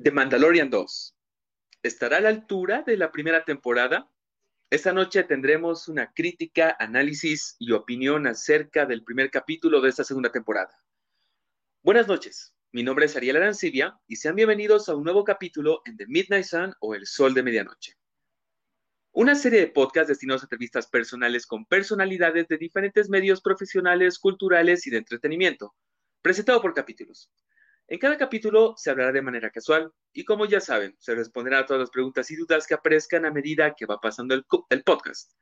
The Mandalorian 2. ¿Estará a la altura de la primera temporada? Esta noche tendremos una crítica, análisis y opinión acerca del primer capítulo de esta segunda temporada. Buenas noches, mi nombre es Ariel Arancibia y sean bienvenidos a un nuevo capítulo en The Midnight Sun o El Sol de Medianoche. Una serie de podcasts destinados a entrevistas personales con personalidades de diferentes medios profesionales, culturales y de entretenimiento, presentado por capítulos. En cada capítulo se hablará de manera casual y como ya saben, se responderá a todas las preguntas y dudas que aparezcan a medida que va pasando el, podcast.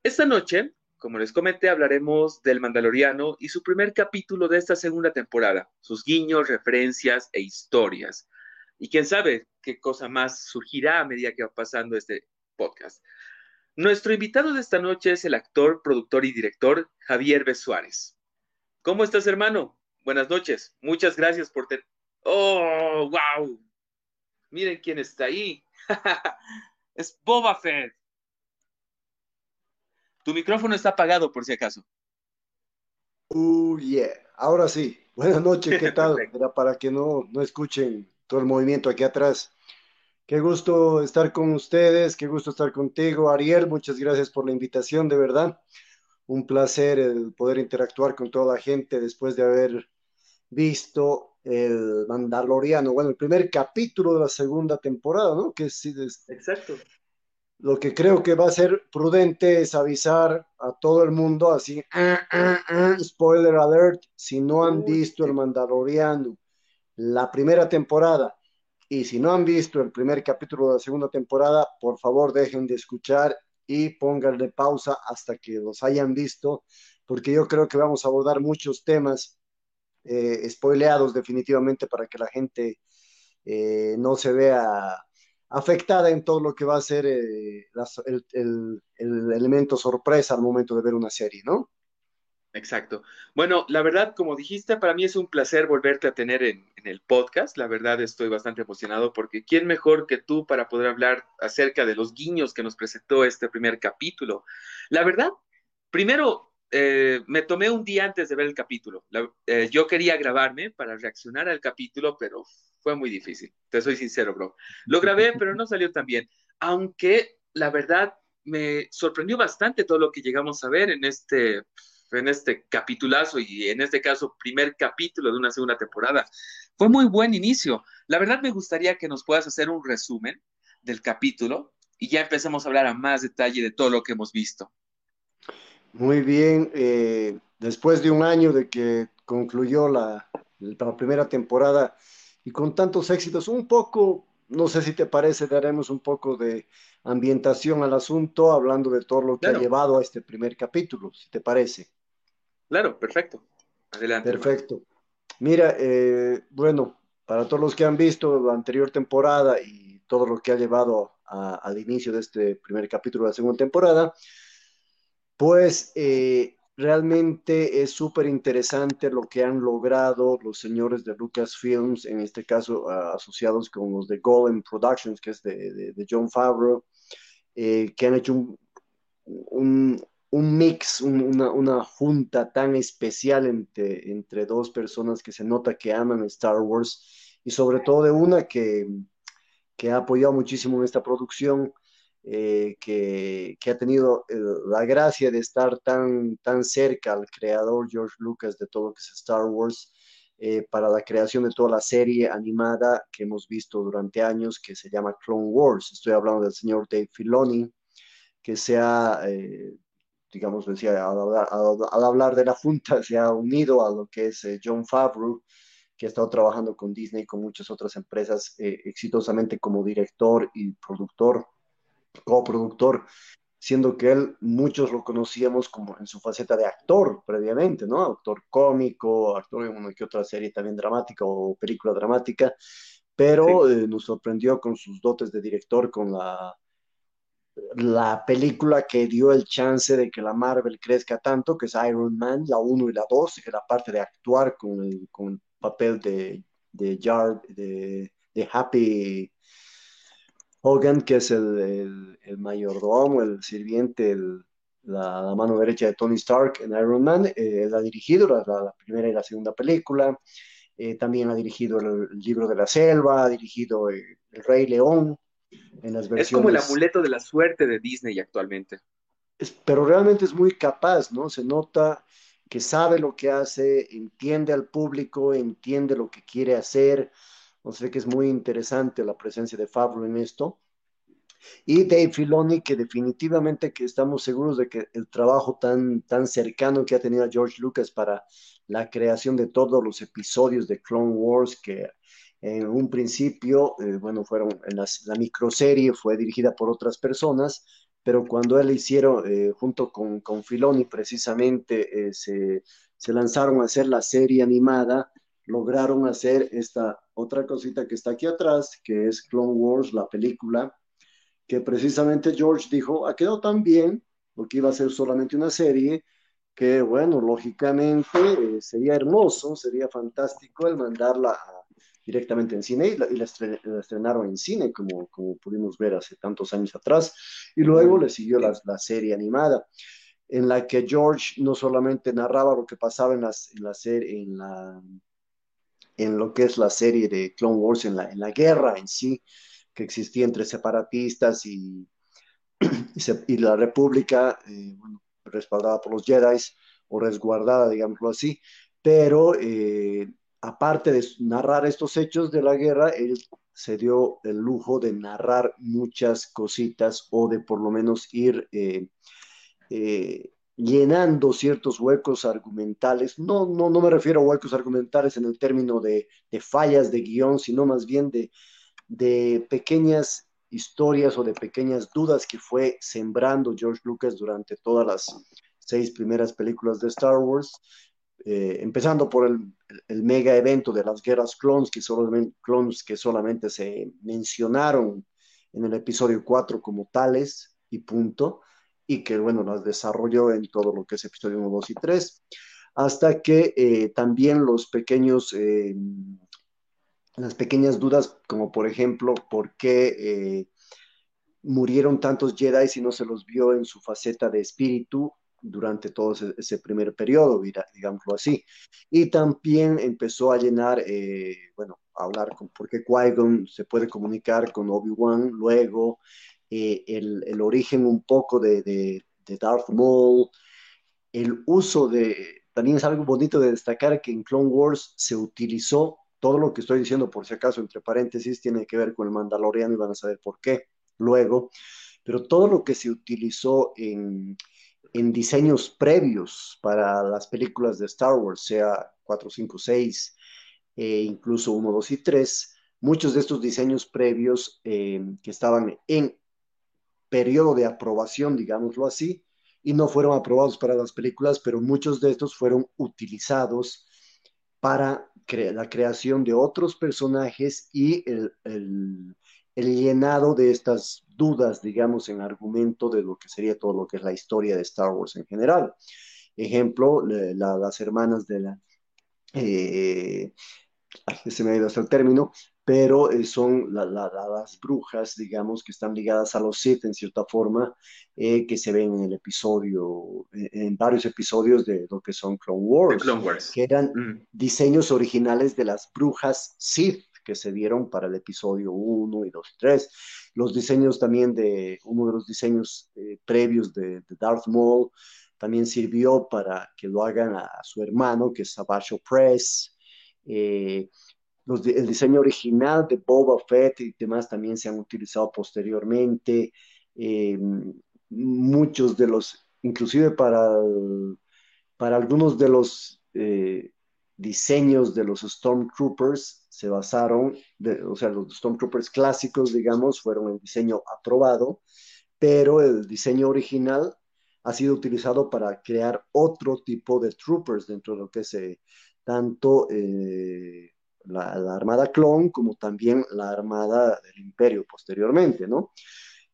Esta noche, como les comenté, hablaremos del Mandaloriano y su primer capítulo de esta segunda temporada, sus guiños, referencias e historias. Y quién sabe qué cosa más surgirá a medida que va pasando este podcast. Nuestro invitado de esta noche es el actor, productor y director Javier B. ¿Cómo estás, hermano? Buenas noches. Muchas gracias por tener... ¡Oh, wow! Miren quién está ahí. es Boba Fett. Tu micrófono está apagado por si acaso. Oh, yeah. Ahora sí. Buenas noches, ¿qué tal? para que no, no escuchen todo el movimiento aquí atrás. Qué gusto estar con ustedes, qué gusto estar contigo, Ariel. Muchas gracias por la invitación, de verdad. Un placer el poder interactuar con toda la gente después de haber visto el Mandaloriano, bueno, el primer capítulo de la segunda temporada, ¿no? Que sí, Exacto. Lo que creo que va a ser prudente es avisar a todo el mundo así, ah, ah, ah, spoiler alert, si no han visto el Mandaloriano, la primera temporada, y si no han visto el primer capítulo de la segunda temporada, por favor dejen de escuchar y pónganle pausa hasta que los hayan visto, porque yo creo que vamos a abordar muchos temas eh, spoileados definitivamente para que la gente eh, no se vea afectada en todo lo que va a ser eh, el, elemento sorpresa al momento de ver una serie, ¿no? Exacto. Bueno, la verdad, como dijiste, para mí es un placer volverte a tener en, en, el podcast. La verdad, estoy bastante emocionado porque ¿quién mejor que tú para poder hablar acerca de los guiños que nos presentó este primer capítulo? La verdad, primero, eh, me tomé un día antes de ver el capítulo. Eh, yo quería grabarme para reaccionar al capítulo, pero fue muy difícil. Te soy sincero, bro. Lo grabé, pero no salió tan bien. Aunque la verdad me sorprendió bastante todo lo que llegamos a ver en este, en este capitulazo y en este caso primer capítulo de una segunda temporada. Fue muy buen inicio. La verdad me gustaría que nos puedas hacer un resumen del capítulo y ya empecemos a hablar a más detalle de todo lo que hemos visto. Muy bien, eh, después de un año de que concluyó la, primera temporada y con tantos éxitos, un poco, no sé si te parece, daremos un poco de ambientación al asunto, hablando de todo lo que ha llevado a este primer capítulo, si te parece. Claro, perfecto. Adelante. Perfecto. Mira, eh, bueno, para todos los que han visto la anterior temporada y todo lo que ha llevado al inicio de este primer capítulo de la segunda temporada, pues eh, realmente es súper interesante lo que han logrado los señores de Lucasfilms, en este caso asociados con los de Golem Productions, que es de, John Favreau, eh, que han hecho un, mix, una, junta tan especial entre, entre dos personas que se nota que aman Star Wars y sobre todo de una que, que ha apoyado muchísimo en esta producción eh, que, ha tenido eh, la gracia de estar tan, tan cerca al creador George Lucas de todo lo que es Star Wars eh, para la creación de toda la serie animada que hemos visto durante años que se llama Clone Wars. Estoy hablando del señor Dave Filoni, que se ha, digamos, decía, al, hablar de la Junta, se ha unido a lo que es John Favreau, que ha estado trabajando con Disney y con muchas otras empresas exitosamente como director y productor coproductor, siendo que él muchos lo conocíamos como en su faceta de actor previamente, ¿no? Actor cómico, actor en una que otra serie también dramática o película dramática, pero eh, nos sorprendió con sus dotes de director con la, la película que dio el chance de que la Marvel crezca tanto, que es Iron Man, la 1 y la 2, que la parte de actuar con el, con papel de, de, de, de Happy Hogan, que es el, mayordomo, el sirviente, la, mano derecha de Tony Stark en Iron Man, eh, ha dirigido la, primera y la segunda película. eh, también ha dirigido el, libro de la selva, ha dirigido el, Rey León en las versiones. Es como el amuleto de la suerte de Disney actualmente. pero realmente es muy capaz, ¿no? Se nota que sabe lo que hace, entiende al público, entiende lo que quiere hacer. O sea que es muy interesante la presencia de Favreau en esto. Y Dave Filoni, que definitivamente que estamos seguros de que el trabajo tan, tan cercano que ha tenido George Lucas para la creación de todos los episodios de Clone Wars, que en un principio, eh, bueno, fueron en la microserie, fue dirigida por otras personas, pero cuando él hicieron, eh, junto con, con Filoni, precisamente eh, se, se lanzaron a hacer la serie animada, lograron hacer esta otra cosita que está aquí atrás, que es Clone Wars, la película, que precisamente George dijo, ha quedado tan bien, porque iba a ser solamente una serie, que bueno, lógicamente eh, sería hermoso, sería fantástico el mandarla directamente en cine y la, estrenaron en cine, como, como pudimos ver hace tantos años atrás, y luego le siguió la, la, serie animada, en la que George no solamente narraba lo que pasaba en, las, en la serie, en la en lo que es la serie de Clone Wars, en la, en la guerra en sí, que existía entre separatistas y, y, la República, eh, bueno, respaldada por los Jedi o resguardada, digámoslo así, pero eh, aparte de narrar estos hechos de la guerra, él se dio el lujo de narrar muchas cositas o de por lo menos ir eh, llenando ciertos huecos argumentales. No, no, no me refiero a huecos argumentales en el término de, de fallas de guion, sino más bien de, de pequeñas historias o de pequeñas dudas que fue sembrando George Lucas durante todas las seis primeras películas de Star Wars, eh, empezando por el, el, mega evento de las guerras clones que, solamente, clones que solamente se mencionaron en el episodio 4 como tales y punto, y que, bueno, las desarrolló en todo lo que es episodio 1, 2 y 3, hasta que eh, también los pequeños eh, las pequeñas dudas, como por ejemplo, por qué eh, murieron tantos Jedi si no se los vio en su faceta de espíritu durante todo ese, primer periodo, digámoslo así. Y también empezó a llenar, bueno, a hablar con por qué Qui-Gon se puede comunicar con Obi-Wan, luego eh, el, origen un poco de Darth Maul, el uso de, también es algo bonito de destacar que en Clone Wars se utilizó todo lo que estoy diciendo, por si acaso, entre paréntesis, tiene que ver con el Mandaloriano y van a saber por qué luego, pero todo lo que se utilizó en, en diseños previos para las películas de Star Wars, sea 4, 5, 6, e incluso 1, 2 y 3, muchos de estos diseños previos eh, que estaban en periodo de aprobación, digámoslo así, y no fueron aprobados para las películas, pero muchos de estos fueron utilizados para la creación de otros personajes y el, el, llenado de estas dudas, digamos, en argumento de lo que sería todo lo que es la historia de Star Wars en general. Ejemplo, las hermanas de la... Eh, se me ha ido hasta el término, pero eh, son las brujas, digamos, que están ligadas a los Sith en cierta forma, eh, que se ven en el episodio, en varios episodios de lo que son Clone Wars, que eran mm. diseños originales de las brujas Sith que se dieron para el episodio 1 y 2 y 3. Los diseños también de, uno de los diseños eh, previos de, Darth Maul también sirvió para que lo hagan a, su hermano, que es Savage Press el diseño original de Boba Fett y demás también se han utilizado posteriormente. Eh, muchos de los, inclusive para, para algunos de los eh, diseños de los Stormtroopers se basaron, o sea, los Stormtroopers clásicos, digamos, fueron el diseño aprobado, pero el diseño original ha sido utilizado para crear otro tipo de troopers dentro de lo que es eh, tanto la, Armada Clon como también la Armada del Imperio posteriormente, ¿no?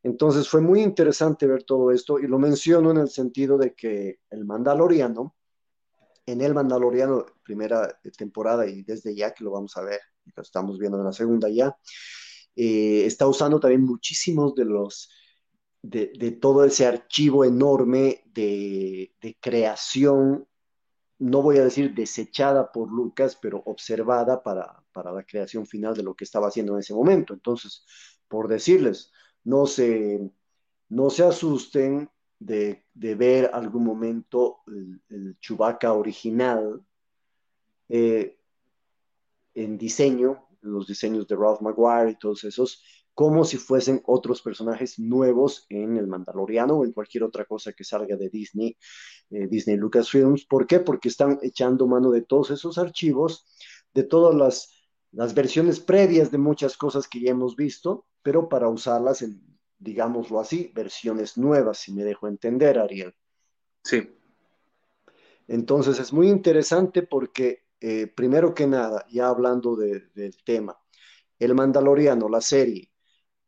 Entonces fue muy interesante ver todo esto y lo menciono en el sentido de que el Mandaloriano, en el Mandaloriano primera temporada y desde ya que lo vamos a ver, lo estamos viendo en la segunda ya, eh, está usando también muchísimos de los, de, todo ese archivo enorme de, de creación no voy a decir desechada por Lucas, pero observada para, para la creación final de lo que estaba haciendo en ese momento. Entonces, por decirles, no se, no se asusten de, ver algún momento el, el Chewbacca original eh, en diseño, los diseños de Ralph Maguire y todos esos, como si fuesen otros personajes nuevos en El Mandaloriano o en cualquier otra cosa que salga de Disney, eh, Disney Lucasfilms. ¿Por qué? Porque están echando mano de todos esos archivos, de todas las, las versiones previas de muchas cosas que ya hemos visto, pero para usarlas en, digámoslo así, versiones nuevas, si me dejo entender, Ariel. Sí. Entonces es muy interesante porque, eh, primero que nada, ya hablando del tema, El Mandaloriano, la serie,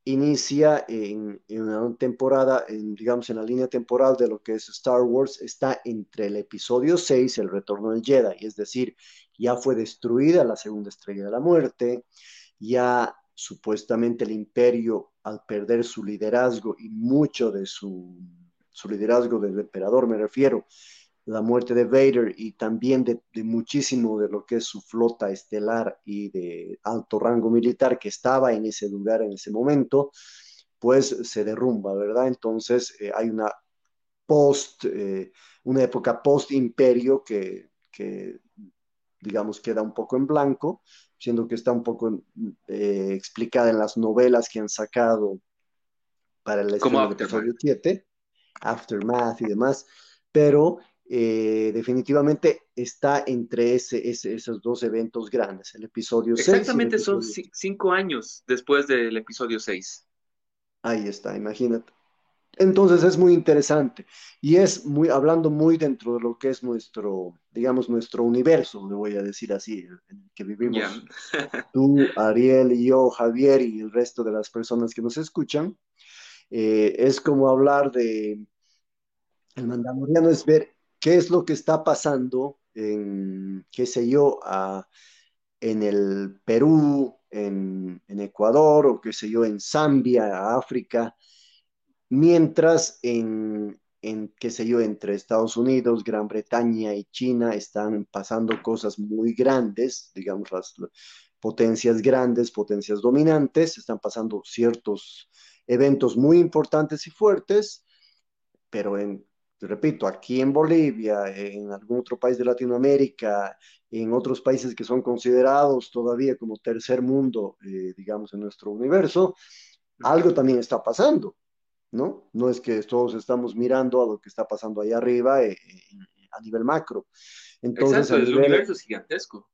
inicia en, una temporada, en, digamos, en la línea temporal de lo que es Star Wars, está entre el episodio 6, el retorno del Jedi, es decir, ya fue destruida la segunda estrella de la muerte, ya supuestamente el imperio, al perder su liderazgo y mucho de su, su liderazgo del emperador, me refiero, la muerte de Vader y también de, muchísimo de lo que es su flota estelar y de alto rango militar que estaba en ese lugar en ese momento, pues se derrumba, ¿verdad? Entonces eh, hay una post, eh, una época post imperio que, que, digamos, queda un poco en blanco, siendo que está un poco eh, explicada en las novelas que han sacado para el episodio 7, Aftermath y demás, pero eh, definitivamente está entre ese, esos dos eventos grandes, el episodio 6. Exactamente, son cinco años después del episodio 6. Ahí está, imagínate. Entonces es muy interesante y es muy, hablando muy dentro de lo que es nuestro, digamos, nuestro universo, le voy a decir así, en el que vivimos. Tú, Ariel y yo, Javier y el resto de las personas que nos escuchan. Eh, es como hablar de, el mandaloriano es ver qué es lo que está pasando en, qué sé yo, en el Perú, en, Ecuador o qué sé yo, en Zambia, África, mientras en, qué sé yo, entre Estados Unidos, Gran Bretaña y China están pasando cosas muy grandes, digamos, las potencias grandes, potencias dominantes, están pasando ciertos eventos muy importantes y fuertes, pero en repito, aquí en Bolivia, en algún otro país de Latinoamérica, en otros países que son considerados todavía como tercer mundo, eh, digamos, en nuestro universo, algo también está pasando, ¿no? No es que todos estamos mirando a lo que está pasando ahí arriba eh, eh, a nivel macro. Entonces, el universo es gigantesco.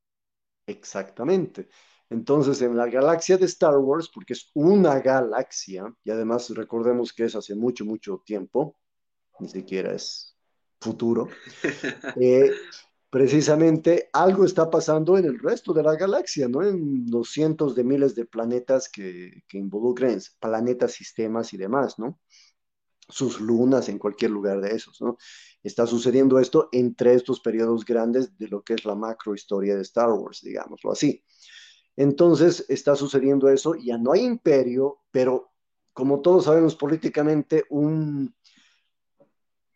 Exactamente. Entonces, en la galaxia de Star Wars, porque es una galaxia, y además recordemos que es hace mucho, mucho tiempo, ni siquiera es futuro, eh, precisamente algo está pasando en el resto de la galaxia, ¿no? En los cientos de miles de planetas que, que involucran planetas, sistemas y demás, ¿no? Sus lunas en cualquier lugar de esos, ¿no? Está sucediendo esto entre estos periodos grandes de lo que es la macro historia de Star Wars, digámoslo así. Entonces está sucediendo eso, ya no hay imperio, pero como todos sabemos políticamente, un,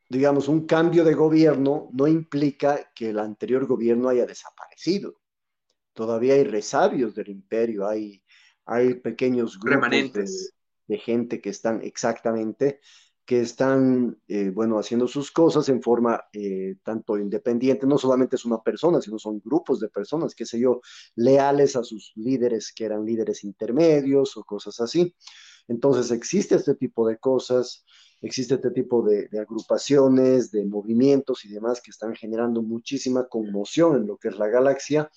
digamos, un cambio de gobierno no implica que el anterior gobierno haya desaparecido. Todavía hay resabios del imperio, hay, hay pequeños grupos de, gente que están exactamente, que están, eh, bueno, haciendo sus cosas en forma eh, tanto independiente, no solamente es una persona, sino son grupos de personas, qué sé yo, leales a sus líderes que eran líderes intermedios o cosas así. Entonces existe este tipo de cosas existe este tipo de, agrupaciones, de movimientos y demás que están generando muchísima conmoción en lo que es la galaxia,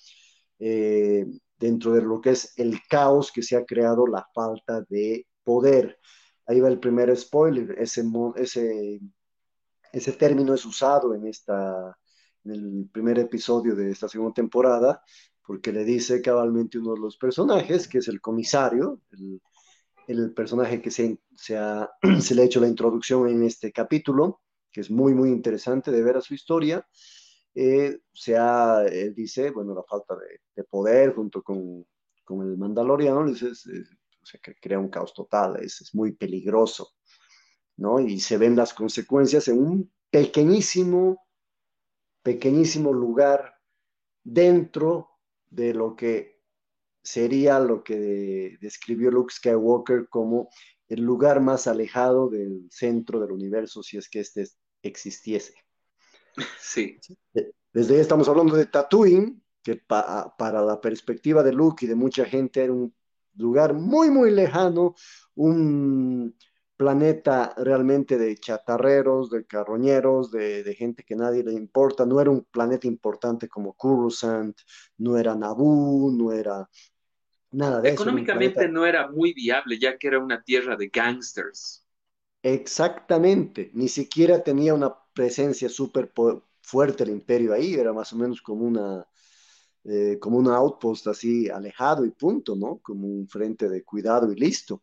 eh, dentro de lo que es el caos que se ha creado, la falta de poder. Ahí va el primer spoiler, ese, ese, ese término es usado en, esta, en el primer episodio de esta segunda temporada, porque le dice cabalmente uno de los personajes, que es el comisario, el, el personaje que se, se, se, le ha hecho la introducción en este capítulo, que es muy, muy interesante de ver a su historia. Eh, se ha, él dice, bueno, la falta de, poder junto con, con, el mandaloriano, es, o sea, que crea un caos total, es, muy peligroso, ¿no? Y se ven las consecuencias en un pequeñísimo pequeñísimo lugar dentro de lo que sería lo que describió Luke Skywalker como el lugar más alejado del centro del universo, si es que este existiese. Sí. Desde ahí estamos hablando de Tatooine, que para la perspectiva de Luke y de mucha gente era un lugar muy, muy lejano, un planeta realmente de chatarreros, de carroñeros, de, gente que nadie le importa. No era un planeta importante como Coruscant, no era Naboo, no era nada de eso. Económicamente no era muy viable, ya que era una tierra de gangsters. Exactamente, ni siquiera tenía una presencia súper fuerte el imperio ahí, era más o menos como una, eh, como un outpost así alejado y punto, ¿no? Como un frente de cuidado y listo.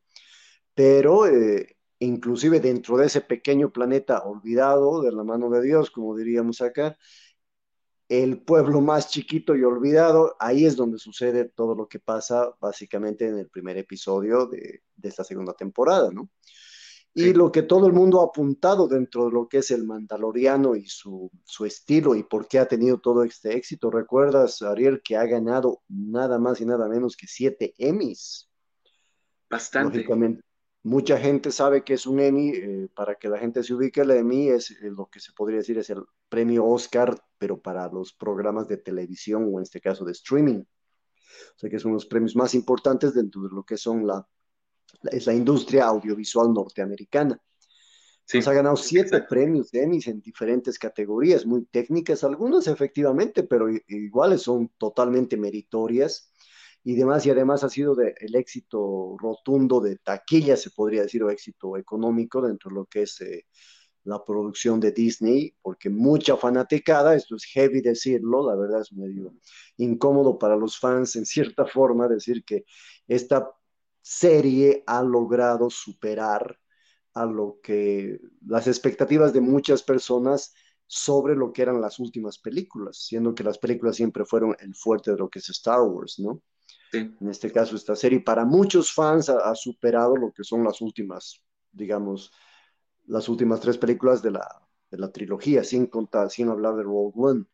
Pero eh, inclusive dentro de ese pequeño planeta olvidado de la mano de Dios, como diríamos acá, el pueblo más chiquito y olvidado, ahí es donde sucede todo lo que pasa básicamente en el primer episodio de, esta segunda temporada, ¿no? Y lo que todo el mundo ha apuntado dentro de lo que es el Mandaloriano y su, su, estilo y por qué ha tenido todo este éxito. ¿Recuerdas, Ariel, que ha ganado nada más y nada menos que siete Emmys? Bastante. Lógicamente, Mucha gente sabe que es un Emmy, eh, para que la gente se ubique, el Emmy es eh, lo que se podría decir es el premio Oscar, pero para los programas de televisión o en este caso de streaming. O sea que son los premios más importantes dentro de lo que son la, es la industria audiovisual norteamericana. Se ha ganado siete premios de Emmy en diferentes categorías, muy técnicas, algunas efectivamente, pero iguales son totalmente meritorias y demás, y además ha sido de, el éxito rotundo de taquilla, se podría decir, o éxito económico dentro de lo que es eh, la producción de Disney, porque mucha fanaticada, esto es heavy decirlo, la verdad es medio incómodo para los fans en cierta forma decir que esta serie ha logrado superar a lo que las expectativas de muchas personas sobre lo que eran las últimas películas, siendo que las películas siempre fueron el fuerte de lo que es Star Wars, ¿no? En este caso, esta serie para muchos fans ha, superado lo que son las últimas, digamos, las últimas tres películas de la, de la trilogía, sin contar, sin hablar de Rogue One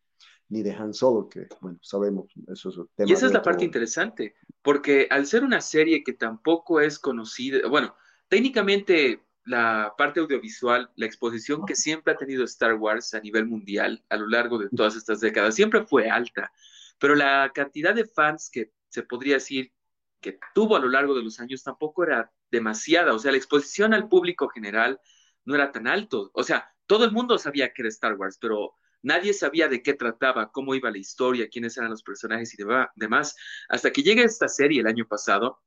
ni de Han Solo, que, bueno, sabemos, eso es el tema. Y esa es la parte interesante, porque al ser una serie que tampoco es conocida, bueno, técnicamente la parte audiovisual, la exposición que siempre ha tenido Star Wars a nivel mundial a lo largo de todas estas décadas, siempre fue alta, pero la cantidad de fans que se podría decir que tuvo a lo largo de los años tampoco era demasiada, o sea, la exposición al público general no era tan alto, o sea, todo el mundo sabía que era Star Wars, pero nadie sabía de qué trataba, cómo iba la historia, quiénes eran los personajes y demás, hasta que llega esta serie el año pasado,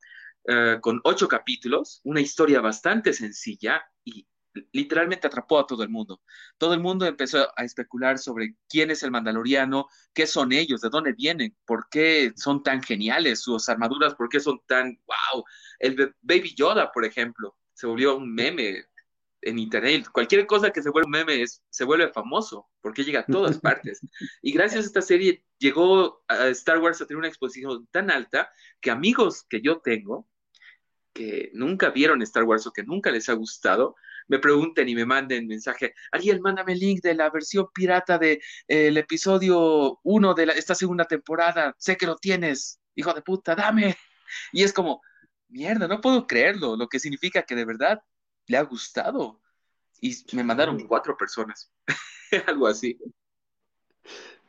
eh, con ocho capítulos, una historia bastante sencilla y literalmente atrapó a todo el mundo. Todo el mundo empezó a especular sobre quién es el mandaloriano, qué son ellos, de dónde vienen, por qué son tan geniales sus armaduras, por qué son tan, wow, el Baby Yoda, por ejemplo, se volvió un meme en internet. Cualquier cosa que se vuelva un meme se vuelve famoso, porque llega a todas partes. Y gracias a esta serie llegó a Star Wars a tener una exposición tan alta que amigos que yo tengo, que nunca vieron Star Wars o que nunca les ha gustado, me pregunten y me manden mensaje, Ariel, mándame el link de la versión pirata del de, el episodio 1 de esta segunda temporada, sé que lo tienes, hijo de puta, dame. Y es como, mierda, no puedo creerlo, lo que significa que de verdad le ha gustado. Y me mandaron cuatro personas, algo así.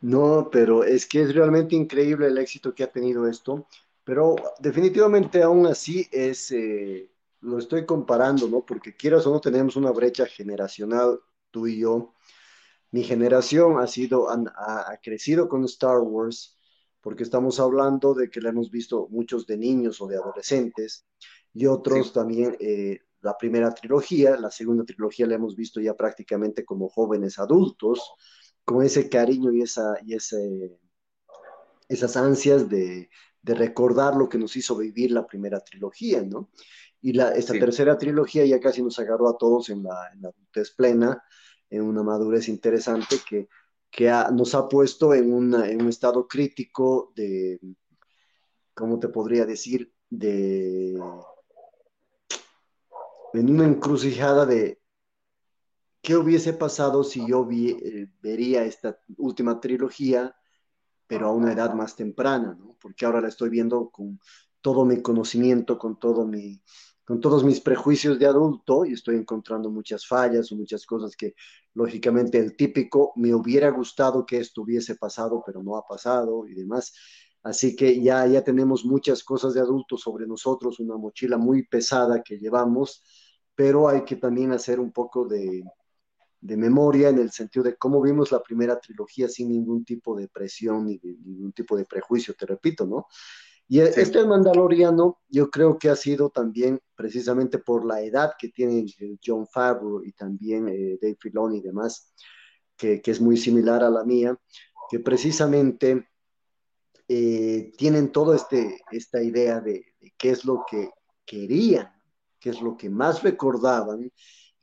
No, pero es que es realmente increíble el éxito que ha tenido esto, pero definitivamente aún así es, eh, lo estoy comparando, ¿no? Porque quieras o no tenemos una brecha generacional, tú y yo. Mi generación ha sido, ha, crecido con Star Wars, porque estamos hablando de que la hemos visto muchos de niños o de adolescentes, y otros también eh, la primera trilogía, la segunda trilogía la hemos visto ya prácticamente como jóvenes adultos, con ese cariño y, esa, y ese, esas ansias de, de recordar lo que nos hizo vivir la primera trilogía, ¿no? Y la, esta tercera trilogía ya casi nos agarró a todos en la, en adultez plena, en una madurez interesante que, que nos ha puesto en, en un estado crítico de, ¿cómo te podría decir? De, en una encrucijada de ¿qué hubiese pasado si yo eh, vería esta última trilogía, pero a una edad más temprana, ¿no? Porque ahora la estoy viendo con todo mi conocimiento, con todo mi, con todos mis prejuicios de adulto y estoy encontrando muchas fallas o muchas cosas que lógicamente el típico me hubiera gustado que esto hubiese pasado, pero no ha pasado y demás. Así que ya, ya tenemos muchas cosas de adulto sobre nosotros, una mochila muy pesada que llevamos, pero hay que también hacer un poco de, de memoria en el sentido de cómo vimos la primera trilogía sin ningún tipo de presión ni ningún tipo de prejuicio, te repito, ¿no? Y e, este Mandaloriano yo creo que ha sido también precisamente por la edad que tiene John Favreau y también eh, Dave Filoni y demás, que, que, es muy similar a la mía, que precisamente eh, tienen toda este, esta idea de, de qué es lo que querían, qué es lo que más recordaban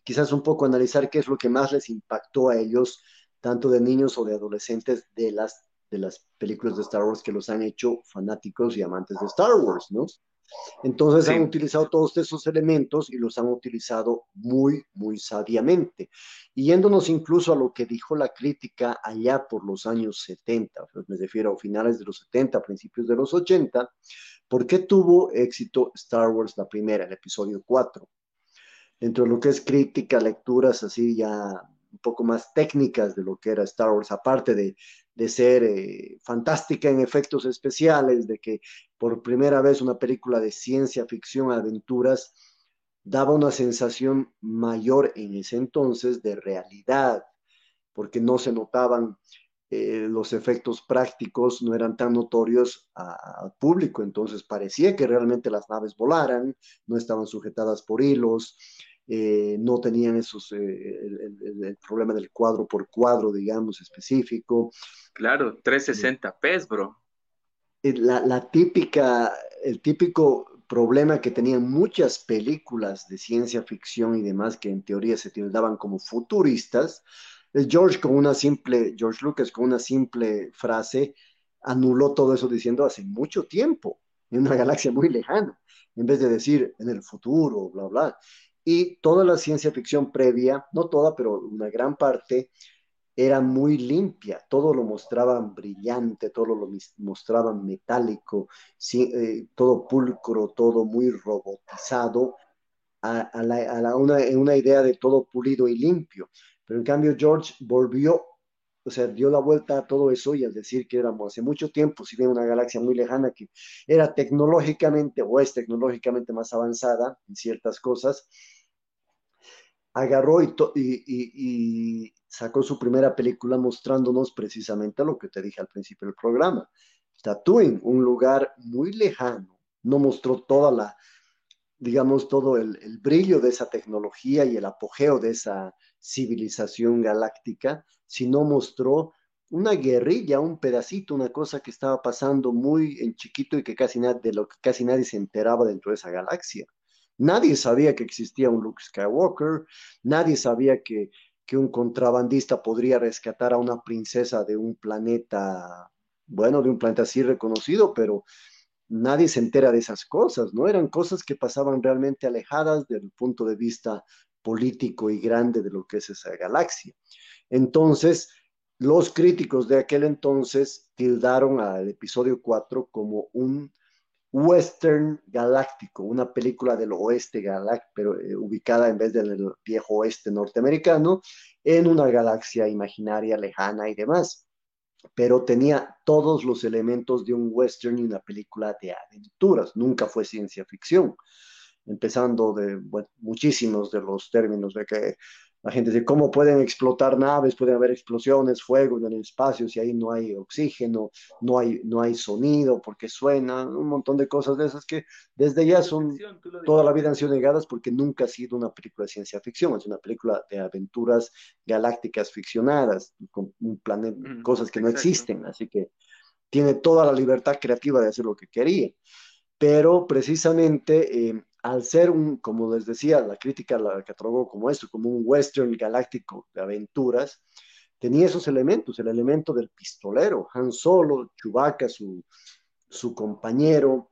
quizás un poco analizar qué es lo que más les impactó a ellos, tanto de niños o de adolescentes, de las, de las películas de Star Wars que los han hecho fanáticos y amantes de Star Wars, ¿no? Entonces han utilizado todos esos elementos y los han utilizado muy, muy sabiamente. Y yéndonos incluso a lo que dijo la crítica allá por los años 70, me refiero a finales de los 70, principios de los 80, ¿por qué tuvo éxito Star Wars la primera, el episodio 4? dentro de lo que es crítica, lecturas así ya un poco más técnicas de lo que era Star Wars, aparte de, de ser eh, fantástica en efectos especiales, de que por primera vez una película de ciencia ficción, aventuras, daba una sensación mayor en ese entonces de realidad, porque no se notaban eh, los efectos prácticos, no eran tan notorios al público, entonces parecía que realmente las naves volaran, no estaban sujetadas por hilos, eh, no tenían esos, eh, el, problema del cuadro por cuadro, digamos, específico. Claro, 360p, bro. Eh, la, la, típica, el típico problema que tenían muchas películas de ciencia ficción y demás que en teoría se tildaban como futuristas, George con una simple, George Lucas con una simple frase anuló todo eso diciendo hace mucho tiempo, en una galaxia muy lejana, en vez de decir en el futuro, bla, bla y toda la ciencia ficción previa, no toda, pero una gran parte, era muy limpia, todo lo mostraban brillante, todo lo mostraban metálico, eh, todo pulcro, todo muy robotizado, a, una, una, idea de todo pulido y limpio. Pero en cambio George volvió, o sea, dio la vuelta a todo eso y al decir que éramos hace mucho tiempo, si bien una galaxia muy lejana que era tecnológicamente o es tecnológicamente más avanzada en ciertas cosas, agarró y, sacó su primera película mostrándonos precisamente lo que te dije al principio del programa. Tatooine, un lugar muy lejano, no mostró toda la, digamos, todo el, el, brillo de esa tecnología y el apogeo de esa civilización galáctica, sino mostró una guerrilla, un pedacito, una cosa que estaba pasando muy en chiquito y que casi de lo que casi nadie se enteraba dentro de esa galaxia. Nadie sabía que existía un Luke Skywalker, nadie sabía que, un contrabandista podría rescatar a una princesa de un planeta, bueno, de un planeta así reconocido, pero nadie se entera de esas cosas, ¿no? Eran cosas que pasaban realmente alejadas del punto de vista político y grande de lo que es esa galaxia. Entonces, los críticos de aquel entonces tildaron al episodio 4 como un Western Galáctico, una película del oeste galáctico, pero eh, ubicada en vez del viejo oeste norteamericano, en una galaxia imaginaria, lejana y demás. Pero tenía todos los elementos de un western y una película de aventuras, nunca fue ciencia ficción empezando de muchísimos de los términos de que la gente dice, ¿cómo pueden explotar naves? Pueden haber explosiones, fuego en el espacio, si ahí no hay oxígeno, no hay, no hay sonido, porque suena, un montón de cosas de esas que desde ya son, toda la vida han sido negadas porque nunca ha sido una película de ciencia ficción, es una película de aventuras galácticas ficcionadas, con un planeta, cosas que no existen, así que tiene toda la libertad creativa de hacer lo que quería. Pero precisamente... Eh, al ser un, como les decía, la crítica la catalogó como esto, como un western galáctico de aventuras, tenía esos elementos, el elemento del pistolero, Han Solo, Chewbacca, su, su compañero,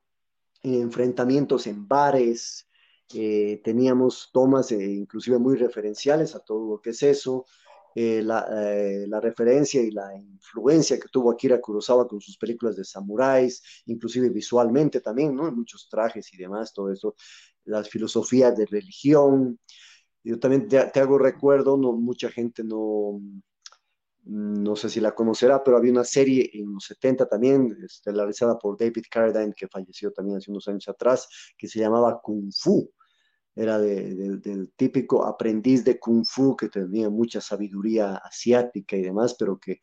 enfrentamientos en bares, eh, teníamos tomas eh, inclusive muy referenciales a todo lo que es eso, eh, la, la, referencia y la influencia que tuvo Akira Kurosawa con sus películas de samuráis, inclusive visualmente también, ¿no? Muchos trajes y demás, todo eso, las filosofías de religión. Yo también te, te hago recuerdo, no, mucha gente no, no sé si la conocerá, pero había una serie en los 70 también, estelarizada por David Carradine, que falleció también hace unos años atrás, que se llamaba Kung Fu. Era del típico aprendiz de Kung Fu que tenía mucha sabiduría asiática y demás, pero que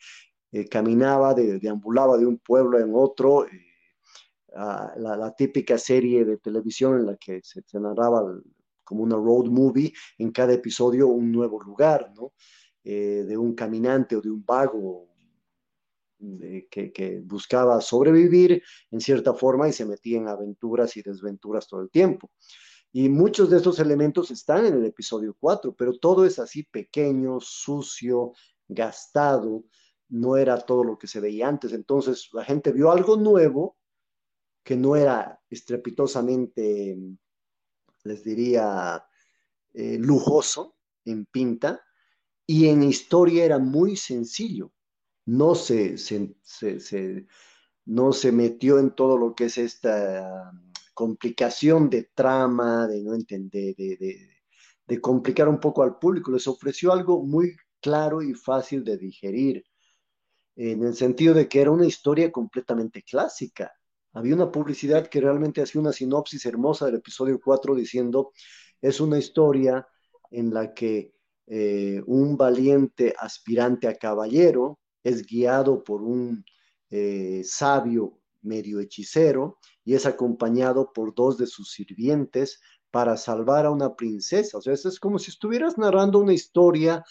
eh, caminaba, deambulaba de un pueblo en otro. Eh, la, típica serie de televisión en la que se, se narraba como una road movie, en cada episodio un nuevo lugar, ¿no? Eh, de un caminante o de un vago que, buscaba sobrevivir en cierta forma y se metía en aventuras y desventuras todo el tiempo. Y muchos de estos elementos están en el episodio 4, pero todo es así pequeño, sucio, gastado, no era todo lo que se veía antes. Entonces la gente vio algo nuevo que no era estrepitosamente, les diría, eh, lujoso en pinta, y en historia era muy sencillo. No se, no se metió en todo lo que es esta complicación de trama, de no entender, de, complicar un poco al público. Les ofreció algo muy claro y fácil de digerir, en el sentido de que era una historia completamente clásica. Había una publicidad que realmente hacía una sinopsis hermosa del episodio 4 diciendo, es una historia en la que eh, un valiente aspirante a caballero es guiado por un eh, sabio medio hechicero y es acompañado por dos de sus sirvientes para salvar a una princesa. O sea, es como si estuvieras narrando una historia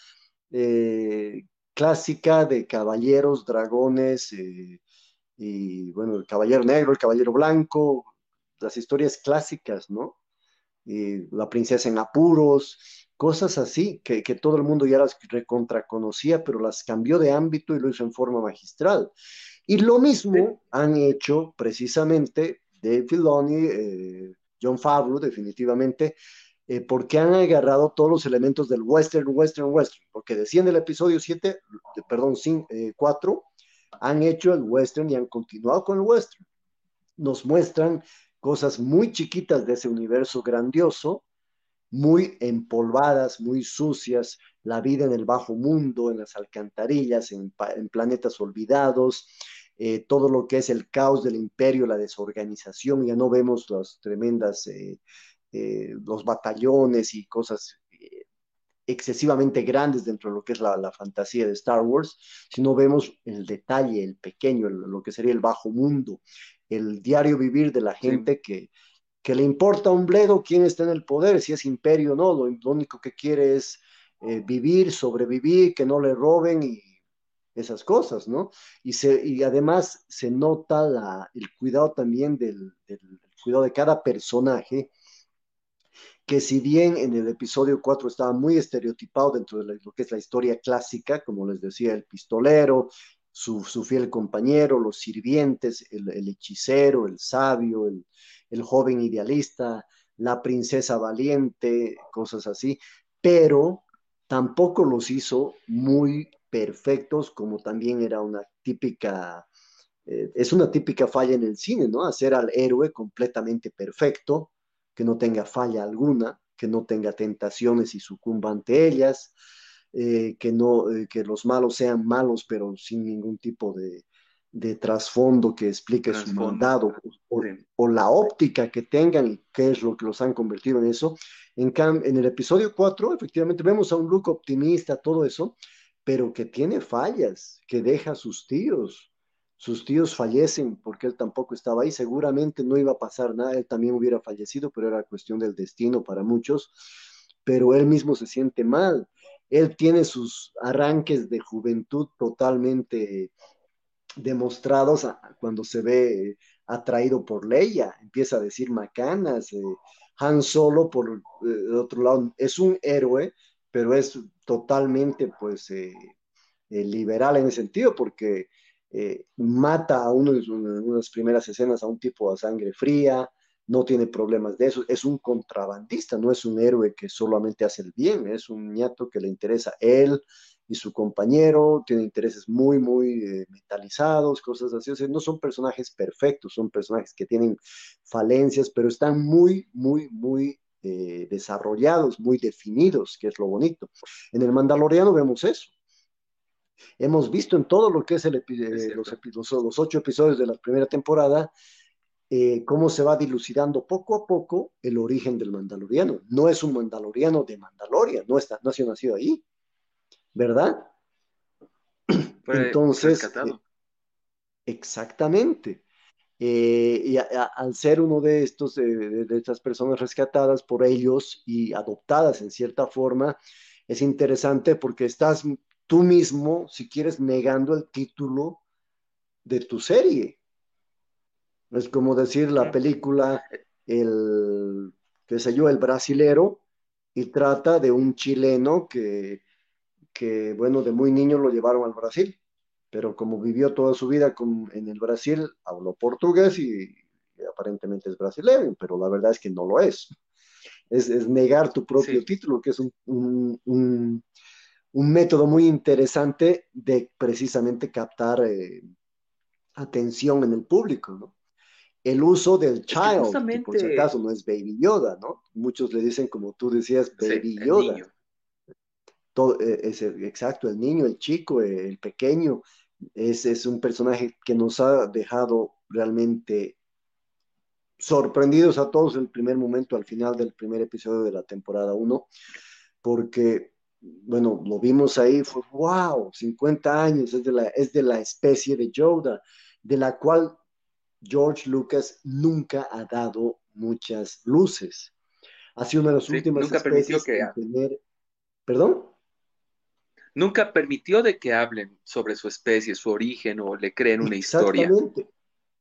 eh, clásica de caballeros, dragones, y bueno, el caballero negro, el caballero blanco, las historias clásicas, ¿no? la princesa en apuros, cosas así que, todo el mundo ya las recontraconocía, pero las cambió de ámbito y lo hizo en forma magistral. Y lo mismo han hecho precisamente Dave Filoni, eh, John Favreau, definitivamente, eh, porque han agarrado todos los elementos del western, western, western, porque decían el episodio 7, perdón, 4, eh, han hecho el western y han continuado con el western. Nos muestran cosas muy chiquitas de ese universo grandioso, muy empolvadas, muy sucias, la vida en el bajo mundo, en las alcantarillas, en, planetas olvidados, eh, todo lo que es el caos del imperio, la desorganización, ya no vemos las tremendas, eh, eh, los batallones y cosas excesivamente grandes dentro de lo que es la, fantasía de Star Wars, sino vemos el detalle, el pequeño, lo que sería el bajo mundo, el diario vivir de la gente que, que le importa un bledo quién está en el poder, si es imperio o no, lo, único que quiere es vivir, sobrevivir, que no le roben y esas cosas, ¿no? Y, se, y además se nota la, el cuidado también del, cuidado de cada personaje, que si bien en el episodio 4 estaba muy estereotipado dentro de lo que es la historia clásica, como les decía, el pistolero, su, fiel compañero, los sirvientes, el hechicero, el sabio, el, el joven idealista, la princesa valiente, cosas así, pero tampoco los hizo muy perfectos como también era una típica, eh, es una típica falla en el cine, ¿no? Hacer al héroe completamente perfecto, que no tenga falla alguna, que no tenga tentaciones y sucumba ante ellas, eh, que, no, eh, que los malos sean malos pero sin ningún tipo de, de trasfondo que explique su mandado o, la óptica que tengan y qué es lo que los han convertido en eso. En, en el episodio 4, efectivamente, vemos a un look optimista, todo eso, pero que tiene fallas, que deja a sus tíos. Sus tíos fallecen porque él tampoco estaba ahí. Seguramente no iba a pasar nada, él también hubiera fallecido, pero era cuestión del destino para muchos. Pero él mismo se siente mal. Él tiene sus arranques de juventud totalmente demostrados cuando se ve atraído por Leia, empieza a decir macanas, eh, Han Solo por eh, otro lado es un héroe, pero es totalmente pues eh, liberal en ese sentido porque mata a uno en unas primeras escenas a un tipo a sangre fría, no tiene problemas de eso, es un contrabandista, no es un héroe que solamente hace el bien, es un ñato que le interesa él y su compañero, tiene intereses muy, muy eh, mentalizados, cosas así, no son personajes perfectos, son personajes que tienen falencias, pero están muy, muy, muy eh, desarrollados, muy definidos, que es lo bonito. En el Mandaloriano vemos eso. Hemos visto en todo lo que es, el, eh, los, los, ocho episodios de la primera temporada, eh, cómo se va dilucidando poco a poco el origen del mandaloriano. No es un mandaloriano de Mandaloria, no, está, no ha sido nacido ahí, ¿verdad? Entonces, eh, exactamente. Eh, y al ser uno de estos, de, estas personas rescatadas por ellos y adoptadas en cierta forma, es interesante porque estás tú mismo, si quieres, negando el título de tu serie. Es como decir la película, el, qué sé yo, el brasilero, y trata de un chileno que, que, bueno, de muy niño lo llevaron al Brasil, pero como vivió toda su vida en el Brasil, habló portugués y, aparentemente es brasileño, pero la verdad es que no lo es. Es, negar tu propio título, que es un, un, método muy interesante de precisamente captar eh, atención en el público, ¿no? el uso del child, que por si acaso no es Baby Yoda, ¿no? Muchos le dicen, como tú decías, Baby Yoda. Todo, eh, es exacto, el niño, el chico, el pequeño, es, es un personaje que nos ha dejado realmente sorprendidos a todos en el primer momento, al final del primer episodio de la temporada 1, porque, bueno, lo vimos ahí, fue, wow, 50 años, es de la, es de la especie de Yoda, de la cual George Lucas nunca ha dado muchas luces. Ha sido una de las últimas nunca permitió que... tener... ¿Perdón? Nunca permitió de que hablen sobre su especie, su origen o le creen una historia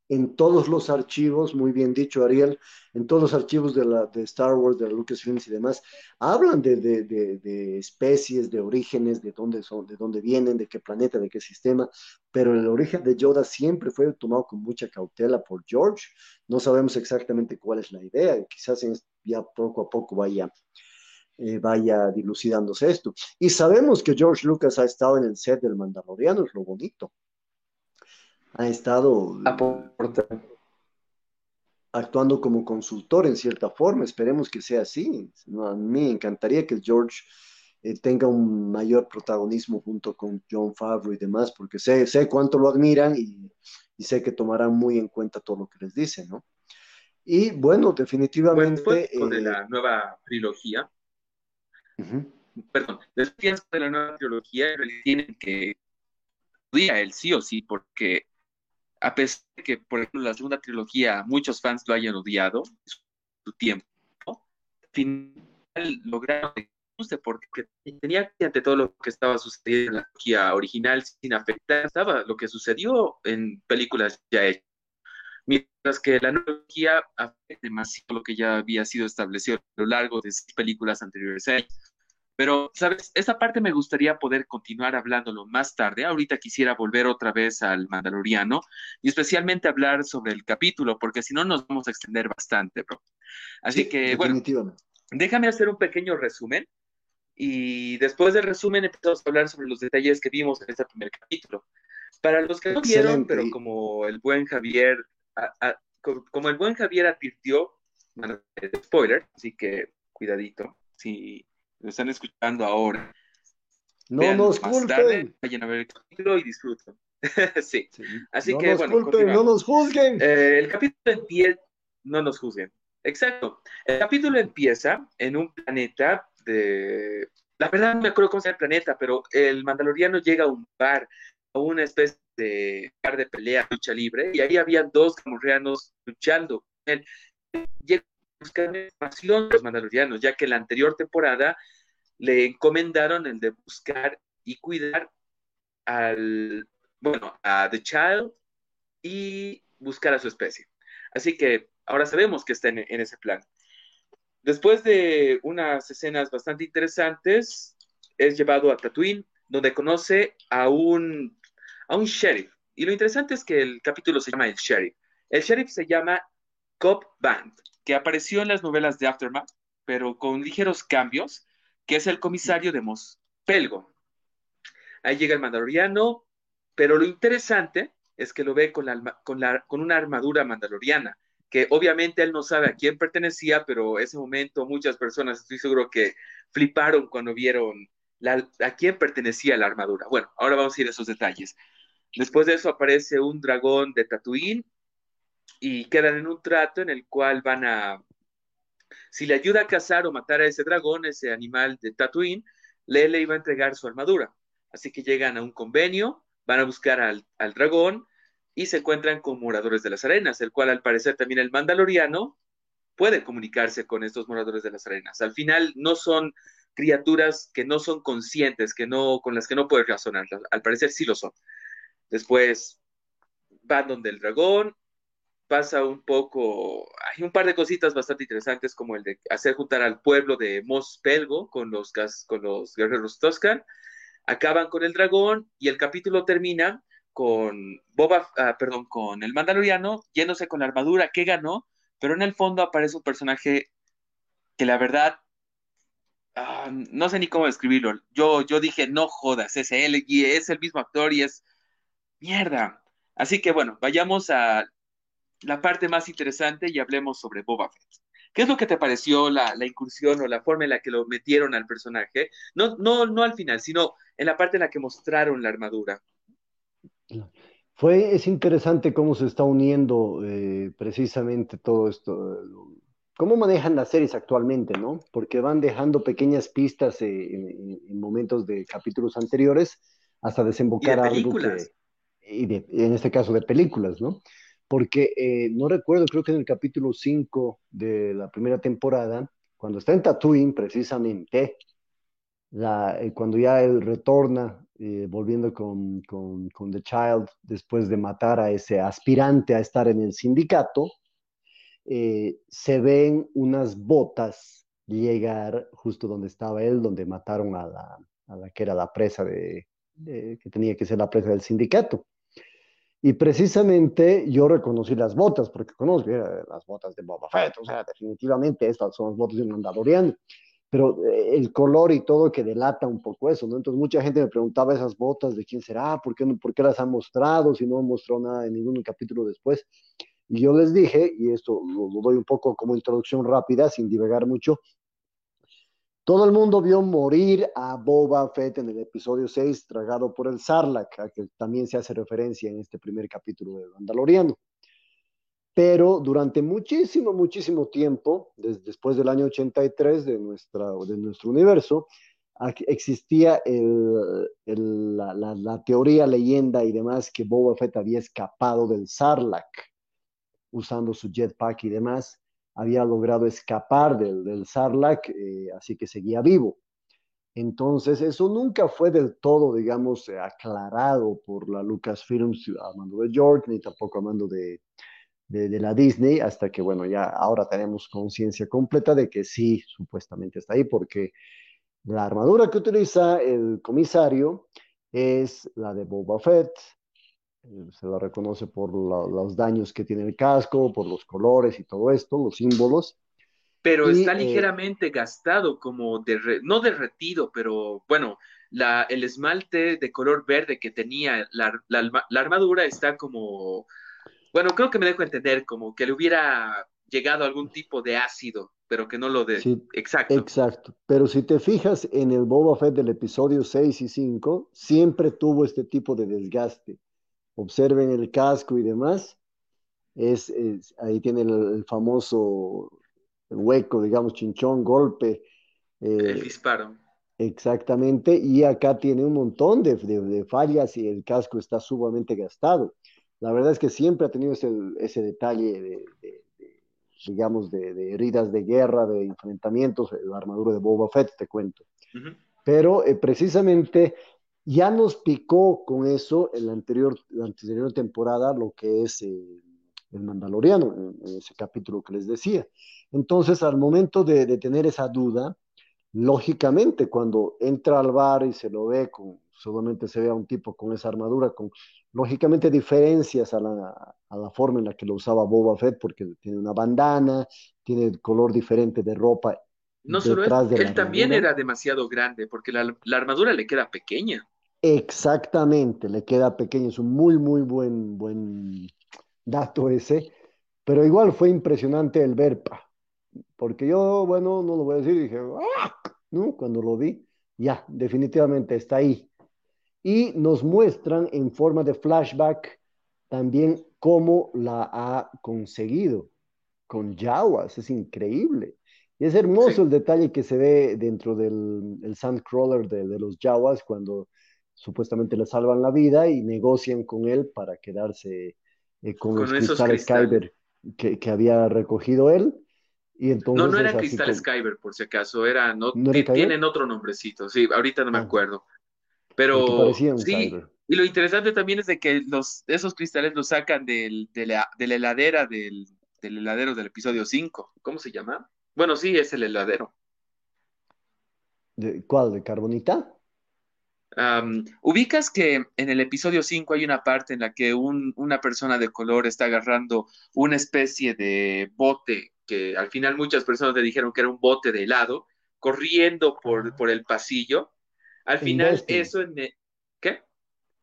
en todos los archivos, muy bien dicho Ariel, en todos los archivos de, la, de Star Wars, de Lucasfilms y demás, hablan de, de, especies, de orígenes, de dónde son, de dónde vienen, de qué planeta, de qué sistema, pero el origen de Yoda siempre fue tomado con mucha cautela por George. No sabemos exactamente cuál es la idea, quizás ya poco a poco vaya, eh, vaya dilucidándose esto. Y sabemos que George Lucas ha estado en el set del Mandaloriano, es lo bonito ha estado actuando como consultor en cierta forma. Esperemos que sea así. a mí me encantaría que George eh, tenga un mayor protagonismo junto con John Favreau y demás, porque sé, sé cuánto lo admiran y, sé que tomarán muy en cuenta todo lo que les dice, ¿no? Y bueno, definitivamente... después de la nueva trilogía, perdón, después de la nueva trilogía, tienen que día el sí o sí, porque a pesar de que, por ejemplo, la segunda trilogía, muchos fans lo hayan odiado, su tiempo, al final lograron que porque tenía que ante todo lo que estaba sucediendo en la trilogía original sin afectar estaba lo que sucedió en películas ya hechas. Mientras que la trilogía afecta demasiado lo que ya había sido establecido a lo largo de películas anteriores pero, ¿sabes? Esa parte me gustaría poder continuar hablándolo más tarde. Ahorita quisiera volver otra vez al Mandaloriano y especialmente hablar sobre el capítulo, porque si no nos vamos a extender bastante, bro. Así que, bueno, déjame hacer un pequeño resumen y después del resumen empezamos a hablar sobre los detalles que vimos en este primer capítulo. Para los que no vieron, pero como el buen Javier, como el buen Javier advirtió, bueno, spoiler, así que cuidadito. Si lo están escuchando ahora. No nos culpen. vayan a ver el capítulo y disfruten. sí. Así no que, nos culpen, no nos juzguen. Eh, el capítulo empieza, no nos juzguen. Exacto. El capítulo empieza en un planeta de. La verdad no me acuerdo cómo se llama el planeta, pero el Mandaloriano llega a un bar, a una especie de bar de pelea, lucha libre, y ahí había dos camorreanos luchando. Él llega buscar información los mandalorianos, ya que en la anterior temporada le encomendaron el de buscar y cuidar al, bueno, a The Child y buscar a su especie. Así que ahora sabemos que está en, ese plan. Después de unas escenas bastante interesantes, es llevado a Tatooine, donde conoce a un, a un sheriff. Y lo interesante es que el capítulo se llama El Sheriff. El sheriff se llama Cobb Band, que apareció en las novelas de Aftermath, pero con ligeros cambios, que es el comisario de Mos Pelgo. Ahí llega el mandaloriano, pero lo interesante es que lo ve con, una armadura mandaloriana, que obviamente él no sabe a quién pertenecía, pero ese momento muchas personas estoy seguro que fliparon cuando vieron a quién pertenecía la armadura. Bueno, ahora vamos a ir a esos detalles. Después de eso aparece un dragón de Tatooine y quedan en un trato en el cual van a, si le ayuda a cazar o matar a ese dragón, ese animal de Tatooine, le iba a entregar su armadura. Así que llegan a un convenio, van a buscar al, al dragón y se encuentran con moradores de las arenas, el cual al parecer también el mandaloriano puede comunicarse con estos moradores de las arenas. Al final no son criaturas que no son conscientes, que no, con las que no puedes razonar. Al parecer sí lo son. Después van donde el dragón, pasa un poco, hay un par de cositas bastante interesantes como el de hacer juntar al pueblo de Mos Pelgo con los, con los guerreros Toscan, acaban con el dragón y el capítulo termina con Boba, ah, perdón, con el Mandaloriano yéndose con la armadura que ganó, pero en el fondo aparece un personaje que la verdad ah, no sé ni cómo describirlo. Yo, yo dije, no jodas, es él y es el mismo actor y es mierda. Así que bueno, vayamos a la parte más interesante y hablemos sobre Boba Fett. ¿Qué es lo que te pareció la, la, incursión o la forma en la que lo metieron al personaje? No, no, no al final, sino en la parte en la que mostraron la armadura. Fue, es interesante cómo se está uniendo eh, precisamente todo esto, cómo manejan las series actualmente, ¿no? Porque van dejando pequeñas pistas eh, en, momentos de capítulos anteriores hasta desembocar a algo que, y en este caso de películas, ¿no? Porque eh, no recuerdo, creo que en el capítulo 5 de la primera temporada, cuando está en Tatooine precisamente, la, cuando ya él retorna eh, volviendo con, con, The Child, después de matar a ese aspirante a estar en el sindicato, eh, se ven unas botas llegar justo donde estaba él, donde mataron a la, a la que era la presa de, que tenía que ser la presa del sindicato. Y precisamente yo reconocí las botas, porque conozco las botas de Boba Fett, o sea, definitivamente estas son las botas de un mandaloriano pero eh, el color y todo que delata un poco eso, ¿no? Entonces mucha gente me preguntaba esas botas de quién será, por qué, por qué las han mostrado, si no han mostrado nada en ningún capítulo después. Y yo les dije, y esto lo, doy un poco como introducción rápida, sin divagar mucho, todo el mundo vio morir a Boba Fett en el episodio 6, tragado por el Sarlacc, a que también se hace referencia en este primer capítulo de Mandaloriano. Pero durante muchísimo, muchísimo tiempo, después del año 83 de, nuestra, de nuestro universo, existía la, teoría, leyenda y demás que Boba Fett había escapado del Sarlacc usando su jetpack y demás, había logrado escapar del, del Sarlacc, eh, así que seguía vivo. Entonces, eso nunca fue del todo, digamos, aclarado por la Lucasfilms a mando de George, ni tampoco a mando de, de, la Disney, hasta que, bueno, ya ahora tenemos conciencia completa de que sí, supuestamente está ahí, porque la armadura que utiliza el comisario es la de Boba Fett, eh, se la reconoce por los daños que tiene el casco, por los colores y todo esto, los símbolos. Pero está eh, ligeramente gastado, como no derretido, pero bueno, la, el esmalte de color verde que tenía la, la armadura está como bueno, creo que me dejo entender como que le hubiera llegado algún tipo de ácido, pero que no lo de... exacto. Exacto. Pero si te fijas en el Boba Fett del episodio 6 y 5, siempre tuvo este tipo de desgaste. Observen el casco y demás. Es, ahí tiene el, famoso hueco, digamos, chinchón, golpe. el eh, disparo. Exactamente. Y acá tiene un montón de, de fallas y el casco está sumamente gastado. La verdad es que siempre ha tenido ese, ese detalle de, digamos, de, heridas de guerra, de enfrentamientos, la armadura de Boba Fett, te cuento. Pero eh, precisamente ya nos picó con eso en la anterior, la anterior temporada lo que es eh, el Mandaloriano, en, ese capítulo que les decía. Entonces, al momento de, de tener esa duda, lógicamente, cuando entra al bar y se lo ve con seguramente se vea un tipo con esa armadura, con lógicamente diferencias a la, a la forma en la que lo usaba Boba Fett, porque tiene una bandana, tiene color diferente de ropa. No solo él, él también era demasiado grande, porque la, la, armadura le queda pequeña. Exactamente, le queda pequeña, es un muy, muy buen, buen dato ese, pero igual fue impresionante el ver, porque yo, bueno, no lo voy a decir, dije, ¡ah! ¿no? Cuando lo vi, ya, definitivamente está ahí. Y nos muestran en forma de flashback también cómo la ha conseguido con Jawas, es increíble. Y es hermoso sí. el detalle que se ve dentro del el Sandcrawler de, de los Jawas cuando supuestamente le salvan la vida y negocian con él para quedarse eh, con, con, los cristales Kyber que, que, había recogido él. Y entonces no, no eran cristales como... Kyber, por si acaso, era, no, ¿No era tienen otro nombrecito, sí, ahorita no me ah. acuerdo. Pero sí, y lo interesante también es de que los, esos cristales los sacan del, de, la, de la heladera del, del heladero del episodio 5. ¿Cómo se llama? Bueno, sí, es el heladero. ¿De, ¿Cuál? ¿De carbonita? Um, ubicas que en el episodio 5 hay una parte en la que un, una persona de color está agarrando una especie de bote que al final muchas personas le dijeron que era un bote de helado, corriendo por, por el pasillo. Al en final eso en... ¿Qué?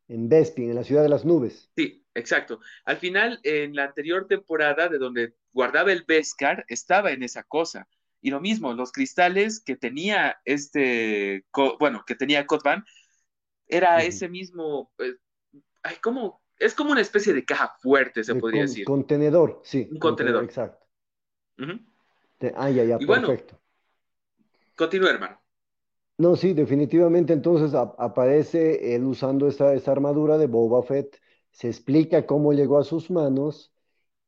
En Bespin, en la ciudad de las nubes. Sí, exacto. Al final, en la anterior temporada de donde guardaba el Beskar, estaba en esa cosa. Y lo mismo, los cristales que tenía este, bueno, que tenía Kotban, era uh -huh. ese mismo, eh, ay, ¿cómo? Es como una especie de caja fuerte, se de podría con, decir. Contenedor, sí. Un contenedor. Exacto. Uh -huh. Ah, ya, ya, y perfecto. Bueno, continúa, hermano. No, sí, definitivamente entonces a, aparece él usando esta, esta, armadura de Boba Fett, se explica cómo llegó a sus manos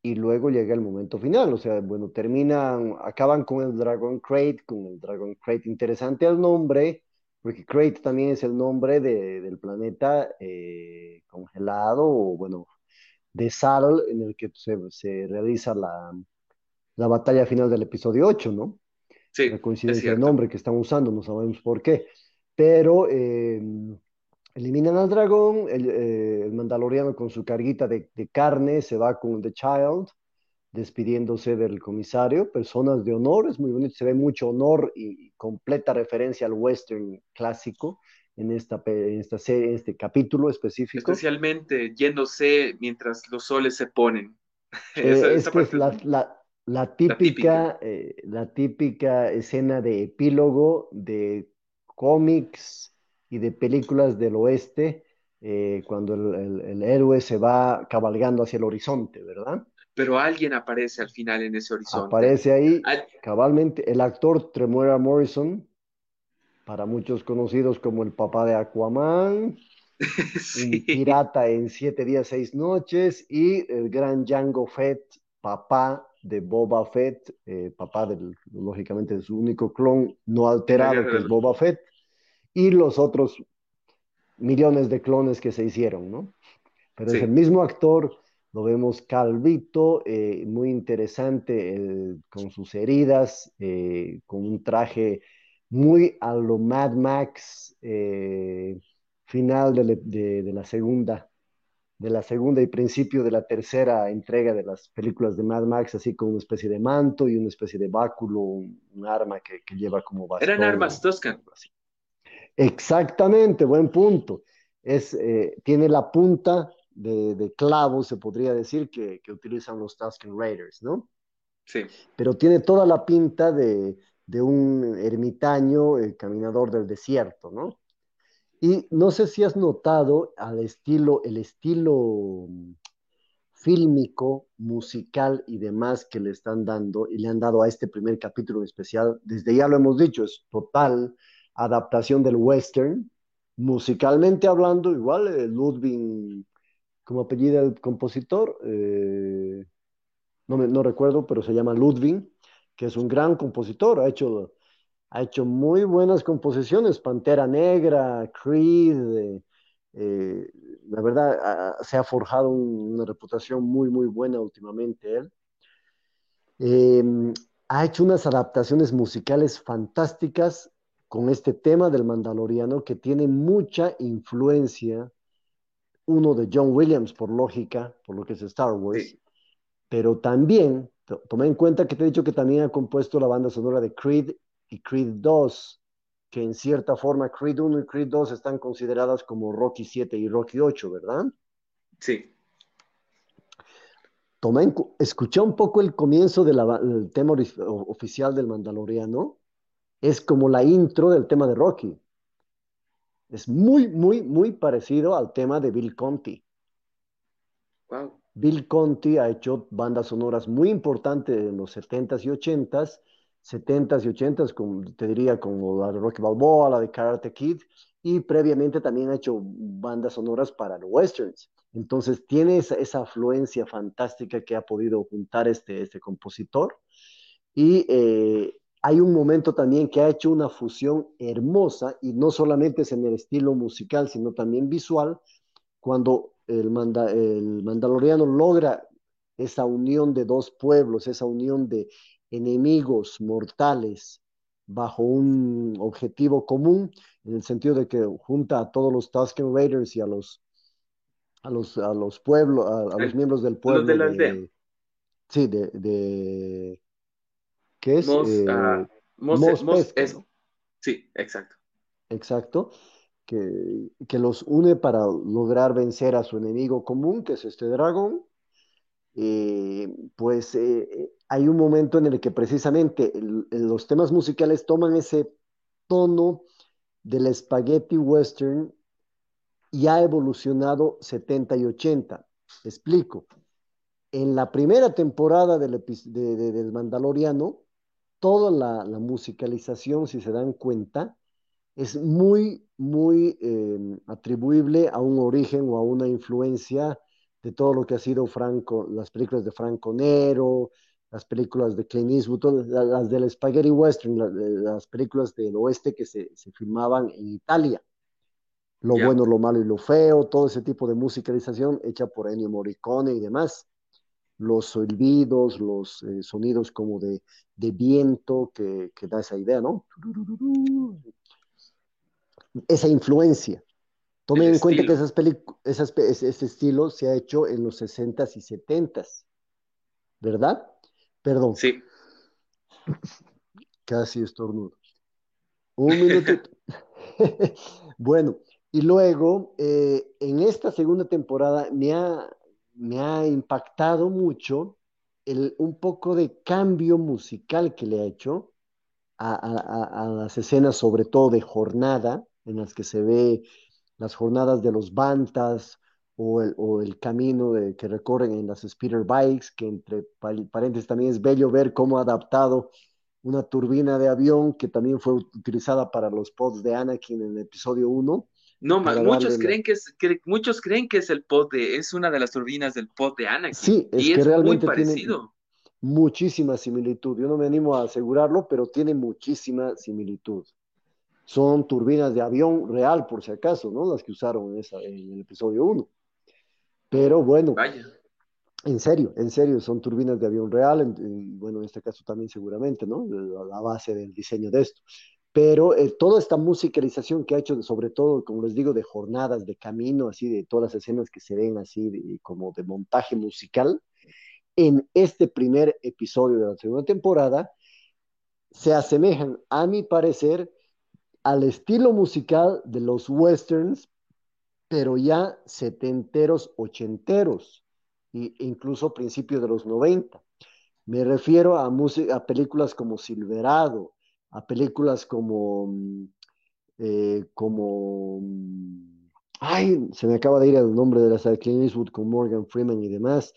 y luego llega el momento final, o sea, bueno, terminan, acaban con el Dragon Crate, con el Dragon Crate, interesante el nombre, porque Crate también es el nombre de, del planeta eh, congelado, o bueno, de sal en el que se, se realiza la, la batalla final del episodio 8, ¿no? Sí, la coincidencia de nombre que están usando, no sabemos por qué. Pero eh, eliminan al dragón, el, eh, el, mandaloriano con su carguita de, de, carne se va con The Child, despidiéndose del comisario, personas de honor, es muy bonito, se ve mucho honor y, completa referencia al western clásico en esta, en esta serie, en este capítulo específico. Especialmente yéndose mientras los soles se ponen. Eh, esa, es esa que es la, la la típica, la típica. Eh, la típica, escena de epílogo de cómics y de películas del oeste, eh, cuando el, el, el, héroe se va cabalgando hacia el horizonte, ¿verdad? Pero alguien aparece al final en ese horizonte. Aparece ahí Al... cabalmente el actor Tremuera Morrison, para muchos conocidos como el papá de Aquaman, sí. pirata en siete días, seis noches, y el gran Django Fett, papá de Boba Fett, eh, papá del, lógicamente de su único clon no alterado, que es Boba Fett, y los otros millones de clones que se hicieron, ¿no? Pero sí. es el mismo actor, lo vemos calvito, eh, muy interesante, con sus heridas, eh, con un traje muy a lo Mad Max eh, final de, de, de la segunda de la segunda y principio de la tercera entrega de las películas de Mad Max, así con una especie de manto y una especie de báculo, un, un arma que, que, lleva como bastón. Eran armas toscas. Exactamente, buen punto. Es, tiene la punta de, de, clavo, se podría decir, que, que, utilizan los Tusken Raiders, ¿no? Sí. Pero tiene toda la pinta de, de un ermitaño eh, caminador del desierto, ¿no? Y no sé si has notado al estilo, el estilo fílmico, musical y demás que le están dando y le han dado a este primer capítulo especial. Desde ya lo hemos dicho, es total adaptación del western. Musicalmente hablando, igual eh, Ludwig, como apellido el compositor, eh, no, me, recuerdo, pero se llama Ludwig, que es un gran compositor, ha hecho ha hecho muy buenas composiciones, Pantera Negra, Creed, eh, eh, la verdad se ha forjado un, una reputación muy, muy buena últimamente él. Eh, ha hecho unas adaptaciones musicales fantásticas con este tema del Mandaloriano que tiene mucha influencia, uno de John Williams, por lógica, por lo que es Star Wars, pero también, toma en cuenta que te he dicho que también ha compuesto la banda sonora de Creed y Creed 2, que en cierta forma Creed 1 y Creed 2 están consideradas como Rocky 7 y Rocky 8, ¿verdad? Sí. Toma en, escucha un poco el comienzo del tema oficial del Mandaloriano. Es como la intro del tema de Rocky. Es muy, muy, muy parecido al tema de Bill Conti. Wow. Bill Conti ha hecho bandas sonoras muy importantes en los 70s y 80s, 70s y 80s, como, te diría como la de Rocky Balboa, la de Karate Kid, y previamente también ha hecho bandas sonoras para los westerns. Entonces tiene esa, esa afluencia fantástica que ha podido juntar este, este compositor. Y eh, hay un momento también que ha hecho una fusión hermosa, y no solamente es en el estilo musical, sino también visual, cuando el, manda, el mandaloriano logra esa unión de dos pueblos, esa unión de enemigos mortales bajo un objetivo común, en el sentido de que junta a todos los Tusken Raiders y a los a los, a los pueblos, a, los miembros del pueblo. de la aldea. sí, de, de, ¿qué es? Mos, eh, uh, Mos, Mos, Mos es, sí, exacto. Exacto que, que, los une para lograr vencer a su enemigo común, que es este dragón, eh, pues eh, hay un momento en el que precisamente el, los temas musicales toman ese tono del spaghetti western y ha evolucionado 70 y 80. Explico. En la primera temporada del, de, de, del Mandaloriano, toda la, la musicalización, si se dan cuenta, es muy, muy eh, atribuible a un origen o a una influencia de todo lo que ha sido Franco, las películas de Franco Nero, las películas de Clint Eastwood, todas, las del Spaghetti Western, las, las, películas del oeste que se, se filmaban en Italia. Lo yeah. bueno, lo malo y lo feo, todo ese tipo de musicalización hecha por Ennio Morricone y demás. Los silbidos, los eh, sonidos como de, de viento que, que, da esa idea, ¿no? esa influencia. Tomen en cuenta que esas esas, ese estilo se ha hecho en los 60s y 70s, ¿verdad? Perdón. Sí. Casi estornudo. Un minutito. bueno, y luego, eh, en esta segunda temporada me ha, me ha impactado mucho el, un poco de cambio musical que le ha hecho a, las escenas, sobre todo de jornada, en las que se ve las jornadas de los bantas o el, camino que recorren en las speeder bikes, que entre paréntesis también es bello ver cómo ha adaptado una turbina de avión que también fue utilizada para los pods de Anakin en el episodio 1. No, muchos creen, la... que es, que, muchos creen que es el pod de, es una de las turbinas del pod de Anakin. Sí, es y que es realmente muy parecido. muchísima similitud. Yo no me animo a asegurarlo, pero tiene muchísima similitud son turbinas de avión real, por si acaso, ¿no? Las que usaron en, esa, en el episodio 1. Pero bueno, Vaya. en serio, en serio, son turbinas de avión real, en, en, bueno, en este caso también seguramente, ¿no? La, la base del diseño de esto. Pero eh, toda esta musicalización que ha hecho, sobre todo, como les digo, de jornadas, de camino, así, de todas las escenas que se ven así, de, como de montaje musical, en este primer episodio de la segunda temporada, se asemejan, a mi parecer, al estilo musical de los westerns, pero ya setenteros, ochenteros, e incluso principios de los 90. Me refiero a, a películas como Silverado, a películas como, eh, como, ay, se me acaba de ir el nombre de la de Clint Eastwood con Morgan Freeman y demás,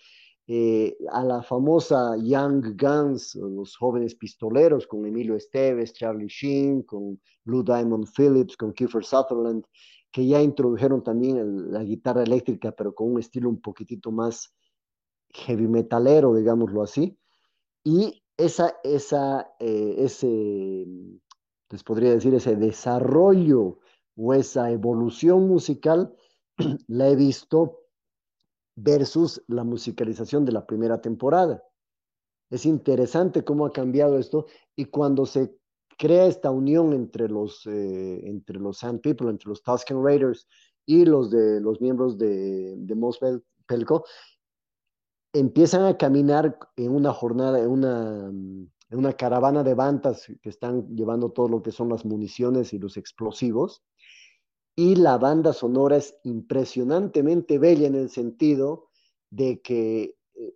eh, a la famosa Young Guns, los jóvenes pistoleros, con Emilio Esteves, Charlie Sheen, con Lou Diamond Phillips, con Kiefer Sutherland, que ya introdujeron también la guitarra eléctrica, pero con un estilo un poquitito más heavy metalero, digámoslo así. Y esa, esa, eh, ese, les podría decir, ese desarrollo o esa evolución musical, la he visto versus la musicalización de la primera temporada. Es interesante cómo ha cambiado esto y cuando se crea esta unión entre los, eh, entre los Sand People, entre los Tusken Raiders y los, de, los miembros de, de Mos Pelco, empiezan a caminar en una jornada, en una, en una caravana de bandas que están llevando todo lo que son las municiones y los explosivos. Y la banda sonora es impresionantemente bella en el sentido de que eh,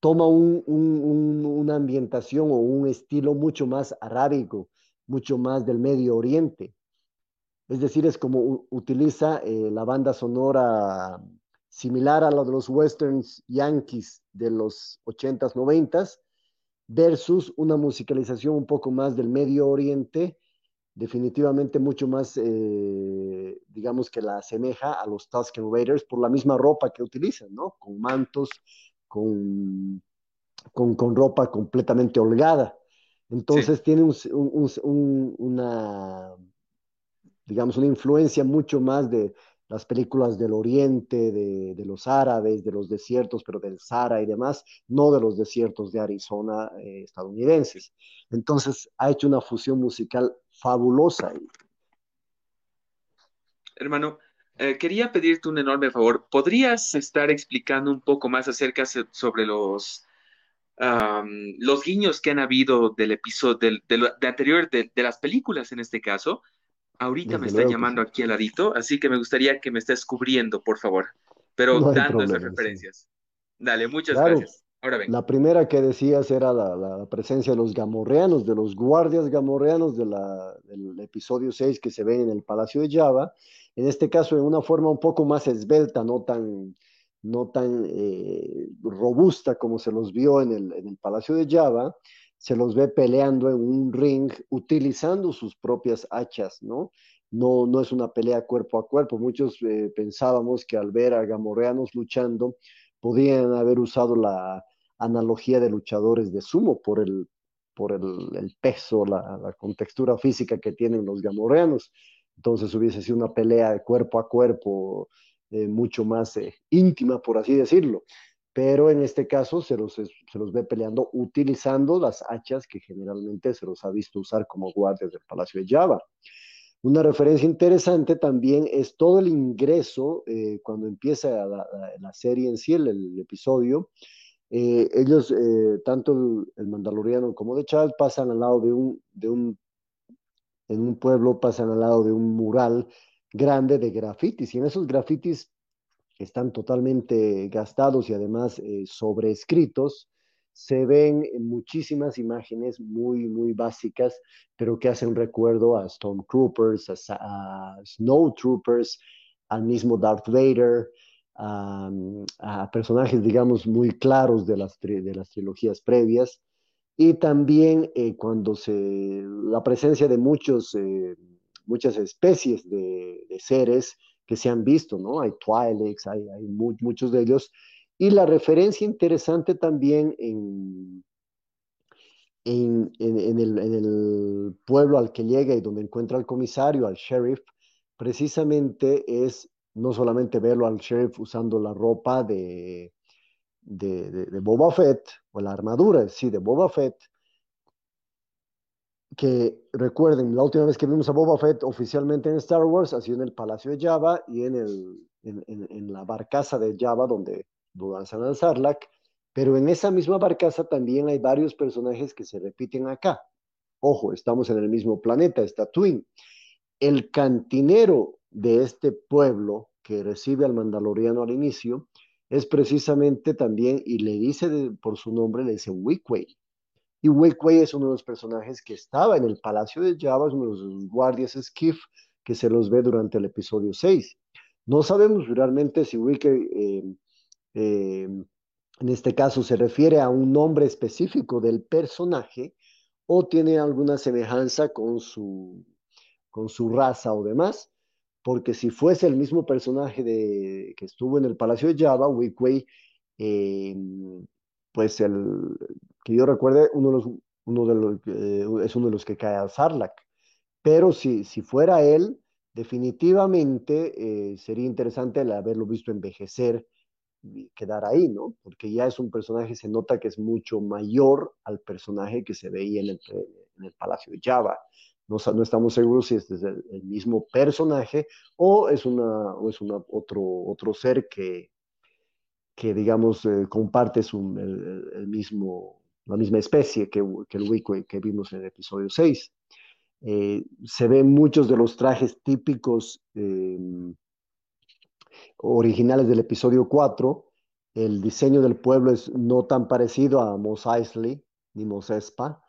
toma un, un, una ambientación o un estilo mucho más arábico, mucho más del Medio Oriente. Es decir, es como utiliza eh, la banda sonora similar a la de los westerns yankees de los 80s, 90s, versus una musicalización un poco más del Medio Oriente, definitivamente mucho más, eh, digamos que la asemeja a los Tusken Raiders por la misma ropa que utilizan, ¿no? Con mantos, con, con, con ropa completamente holgada. Entonces sí. tiene un, un, un, una, digamos, una influencia mucho más de las películas del Oriente, de, de, los árabes, de los desiertos, pero del Sahara y demás, no de los desiertos de Arizona eh, estadounidenses. Entonces ha hecho una fusión musical fabulosa. Hermano, eh, quería pedirte un enorme favor. ¿Podrías estar explicando un poco más acerca sobre los, los guiños que han habido del episodio, anterior, de las películas en este caso? Ahorita Desde me está llamando sí. aquí al ladito, así que me gustaría que me estés cubriendo, por favor, pero no dando problema, esas referencias. Sí. Dale, muchas claro, gracias. Ahora ven. La primera que decías era la, la, presencia de los gamorreanos, de los guardias gamorreanos de la, del episodio 6 que se ven en el Palacio de Java. En este caso, en una forma un poco más esbelta, no tan, no tan eh, robusta como se los vio en el, en el Palacio de Java se los ve peleando en un ring utilizando sus propias hachas, ¿no? No, no es una pelea cuerpo a cuerpo. Muchos eh, pensábamos que al ver a gamorreanos luchando, podían haber usado la analogía de luchadores de sumo por el, por el, peso, la, la, contextura física que tienen los gamorreanos. Entonces hubiese sido una pelea cuerpo a cuerpo eh, mucho más eh, íntima, por así decirlo pero en este caso se los, se los ve peleando utilizando las hachas que generalmente se los ha visto usar como guardias del Palacio de Java. Una referencia interesante también es todo el ingreso, eh, cuando empieza la, la, la, serie en sí, el, el episodio, eh, ellos, eh, tanto el, el, mandaloriano como de Chad, pasan al lado de un, de un, en un pueblo, pasan al lado de un mural grande de grafitis, y en esos grafitis están totalmente gastados y además eh, sobreescritos, se ven muchísimas imágenes muy, muy básicas, pero que hacen recuerdo a Stormtroopers, a, a Snowtroopers, al mismo Darth Vader, a, a, personajes, digamos, muy claros de las, de las trilogías previas. Y también eh, cuando se, la presencia de muchos, eh, muchas especies de seres, que se han visto, ¿no? Hay Twi'leks, hay, muchos de ellos. Y la referencia interesante también en, en, en, el, en el pueblo al que llega y donde encuentra al comisario, al sheriff, precisamente es no solamente verlo al sheriff usando la ropa de, de Boba Fett, o la armadura, sí, de Boba Fett, que recuerden, la última vez que vimos a Boba Fett oficialmente en Star Wars ha sido en el Palacio de Java y en, la barcaza de Java donde lanzan al Sarlacc, pero en esa misma barcaza también hay varios personajes que se repiten acá. Ojo, estamos en el mismo planeta, está Twin. El cantinero de este pueblo que recibe al mandaloriano al inicio es precisamente también, y le dice por su nombre, le dice Wickway y Wei es uno de los personajes que estaba en el Palacio de Java, es uno de los guardias Skiff que se los ve durante el episodio 6. No sabemos realmente si Wickway eh, eh, en este caso se refiere a un nombre específico del personaje o tiene alguna semejanza con su, con su raza o demás, porque si fuese el mismo personaje de, que estuvo en el Palacio de Java, Wickway eh, pues el, que yo recuerde, uno de los, uno de los, eh, es uno de los que cae al Sarlacc. Pero si, si fuera él, definitivamente eh, sería interesante el haberlo visto envejecer y quedar ahí, ¿no? Porque ya es un personaje, se nota que es mucho mayor al personaje que se veía en el, el Palacio de Java. No, no, estamos seguros si este es el, mismo personaje o es, una, o es una, otro, otro ser que, que digamos, eh, comparte su, el, mismo, la misma especie que, el Wicco que vimos en el episodio 6. Eh, se ven muchos de los trajes típicos eh, originales del episodio 4. El diseño del pueblo es no tan parecido a Mos Eisley ni Mos Espa.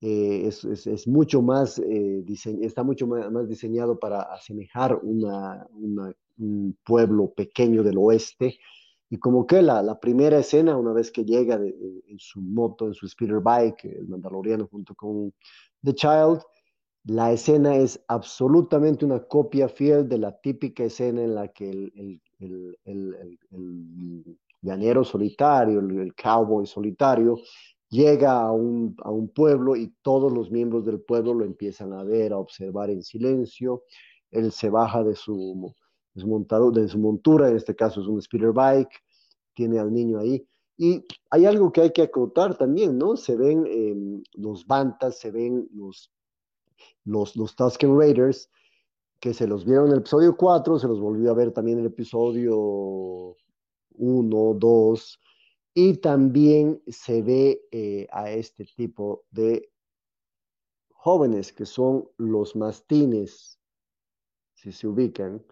Eh, es, mucho más, está mucho más, diseñado para asemejar un pueblo pequeño del oeste. Y como que la, la primera escena, una vez que llega de, en su moto, en su speeder bike, el mandaloriano junto con The Child, la escena es absolutamente una copia fiel de la típica escena en la que el, llanero solitario, el, cowboy solitario, llega a un, pueblo y todos los miembros del pueblo lo empiezan a ver, a observar en silencio. Él se baja de su, de su montura, en este caso es un speeder bike, tiene al niño ahí. Y hay algo que hay que acotar también, ¿no? Se ven em, los bantas, se ven los los, los Tusken Raiders, que se los vieron en el episodio 4, se los volvió a ver también en el episodio 1, 2, y también se ve eh, a este tipo de jóvenes que son los mastines, si se ubican.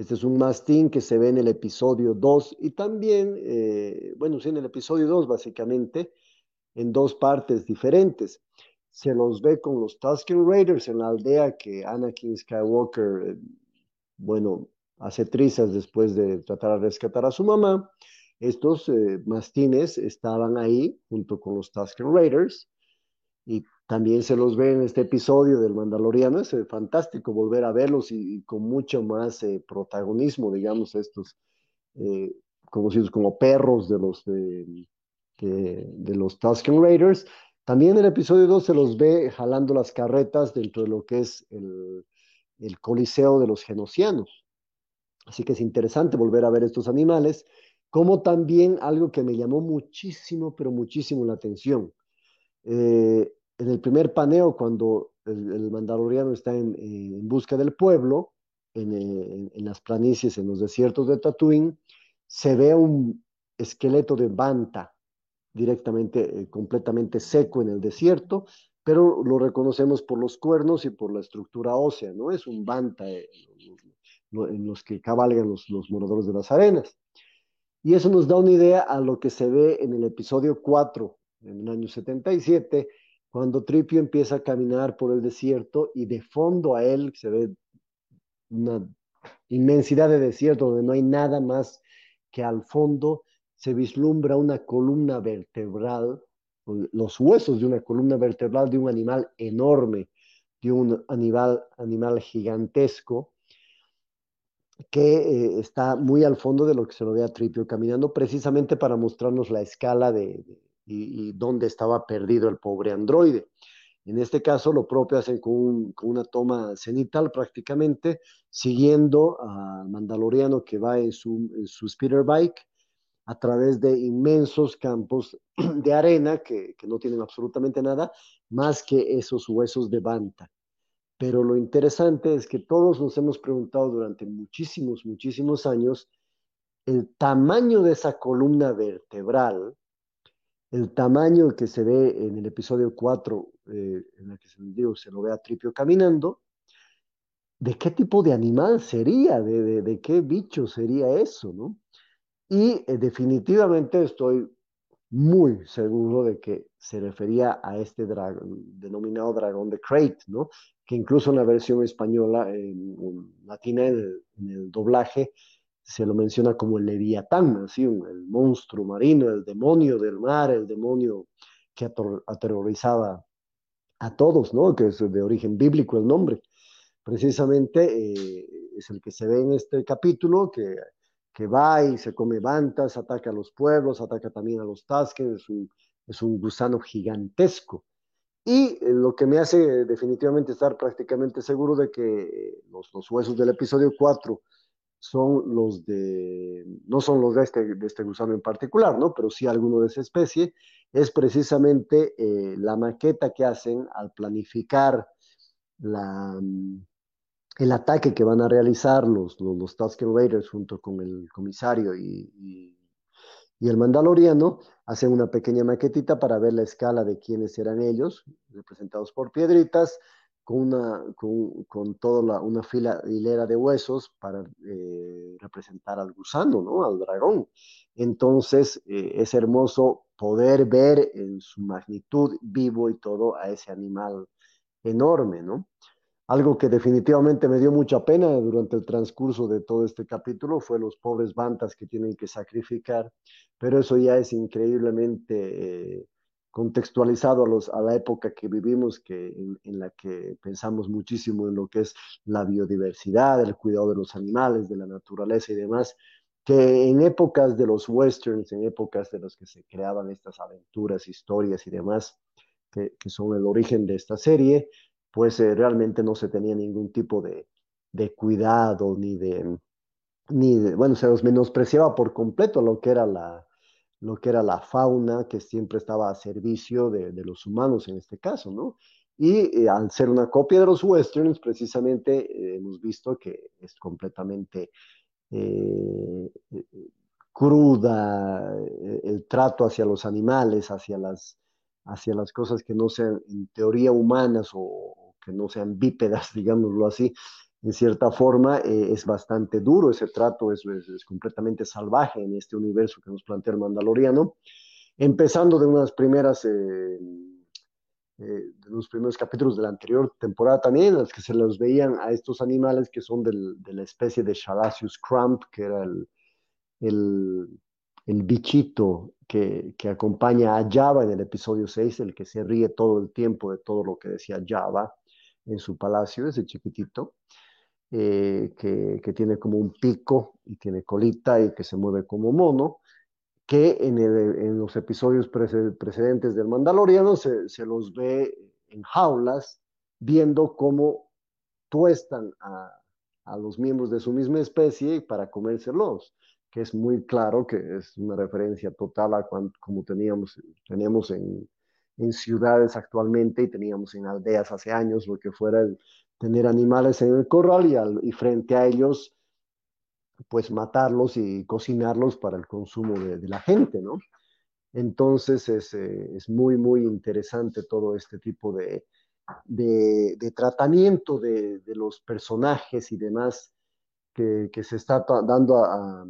Este es un mastín que se ve en el episodio 2 y también, eh, bueno, sí, en el episodio 2 básicamente, en dos partes diferentes se los ve con los Tusken Raiders en la aldea que Anakin Skywalker, eh, bueno, hace trizas después de tratar de rescatar a su mamá. Estos eh, mastines estaban ahí junto con los Tusken Raiders y también se los ve en este episodio del Mandaloriano. Es eh, fantástico volver a verlos y, con mucho más protagonismo, digamos, estos conocidos como perros de los, de, los Tusken Raiders también en el episodio 2 se los ve jalando las carretas dentro de lo que es el, coliseo de los genocianos. Así que es interesante volver a ver estos animales, como también algo que me llamó muchísimo, pero muchísimo la atención. Eh, en el primer paneo, cuando el, mandaloriano está en, busca del pueblo, en, en, las planicies, en los desiertos de Tatooine, se ve un esqueleto de banta directamente, eh, completamente seco en el desierto, pero lo reconocemos por los cuernos y por la estructura ósea, ¿no? Es un banta eh, en los que cabalgan los, los moradores de las arenas. Y eso nos da una idea a lo que se ve en el episodio 4, en el año 77, cuando Tripio empieza a caminar por el desierto y de fondo a él se ve una inmensidad de desierto donde no hay nada más que al fondo se vislumbra una columna vertebral, los huesos de una columna vertebral de un animal enorme, de un animal, animal gigantesco, que eh, está muy al fondo de lo que se lo ve a Tripio caminando, precisamente para mostrarnos la escala de, y, dónde estaba perdido el pobre androide. En este caso, lo propio hacen con, una toma cenital prácticamente, siguiendo al mandaloriano que va en su, en speeder bike a través de inmensos campos de arena que, no tienen absolutamente nada más que esos huesos de banta. Pero lo interesante es que todos nos hemos preguntado durante muchísimos, muchísimos años el tamaño de esa columna vertebral, el tamaño que se ve en el episodio 4, eh, en el que se, digo, lo ve a Tripio caminando, de qué tipo de animal sería, de, qué bicho sería eso, ¿no? Y eh, definitivamente estoy muy seguro de que se refería a este dragón, denominado dragón de Crate, ¿no? Que incluso en la versión española, en, latina, en el, doblaje, se lo menciona como el Leviatán, así, el monstruo marino, el demonio del mar, el demonio que aterrorizaba a todos, ¿no? Que es de origen bíblico el nombre. Precisamente eh, es el que se ve en este capítulo, que va y se come bantas, ataca a los pueblos, ataca también a los tasques, es un, gusano gigantesco. Y eh, lo que me hace definitivamente estar prácticamente seguro de que los, los huesos del episodio 4 son los de, no son los de este, de este gusano en particular, ¿no? Pero sí alguno de esa especie, es precisamente eh, la maqueta que hacen al planificar la, el ataque que van a realizar los, los, Tusker Raiders junto con el comisario y, y, y, el Mandaloriano, hacen una pequeña maquetita para ver la escala de quiénes eran ellos, representados por piedritas, con, una, con, con toda una fila, hilera de huesos para eh, representar al gusano, ¿no? Al dragón. Entonces, eh, es hermoso poder ver en su magnitud vivo y todo a ese animal enorme, ¿no? Algo que definitivamente me dio mucha pena durante el transcurso de todo este capítulo fue los pobres bantas que tienen que sacrificar, pero eso ya es increíblemente eh, contextualizado a, la época que vivimos, que, en, la que pensamos muchísimo en lo que es la biodiversidad, el cuidado de los animales, de la naturaleza y demás, que en épocas de los westerns, en épocas de los que se creaban estas aventuras, historias y demás, que, que son el origen de esta serie, pues eh, realmente no se tenía ningún tipo de, de cuidado ni de, ni de, bueno, se los menospreciaba por completo lo que era la, lo que era la fauna que siempre estaba a servicio de, los humanos en este caso, ¿no? Y eh, al ser una copia de los westerns, precisamente eh, hemos visto que es completamente eh, cruda, el trato hacia los animales, hacia las, hacia las cosas que no sean en teoría humanas o que no sean bípedas, digámoslo así, en cierta forma eh, es bastante duro ese trato, es, es, es, completamente salvaje en este universo que nos plantea el Mandaloriano, empezando de unas primeras, eh, eh, de los primeros capítulos de la anterior temporada también, en las que se los veían a estos animales que son del, de la especie de Shalacius crump, que era el, el, el bichito que, que, acompaña a Java en el episodio 6, el que se ríe todo el tiempo de todo lo que decía Java en su palacio, ese chiquitito, eh, que, tiene como un pico y tiene colita y que se mueve como mono, que en, los episodios precedentes del Mandaloriano se, los ve en jaulas, viendo cómo tuestan a, los miembros de su misma especie para comérselos que es muy claro que es una referencia total a como teníamos, tenemos en, en, ciudades actualmente y teníamos en aldeas hace años, lo que fuera el tener animales en el corral y, al, y frente a ellos, pues matarlos y cocinarlos para el consumo de, de la gente, ¿no? Entonces es, eh, es, muy, muy interesante todo este tipo de, de, de tratamiento de, los personajes y demás que, que se está dando a,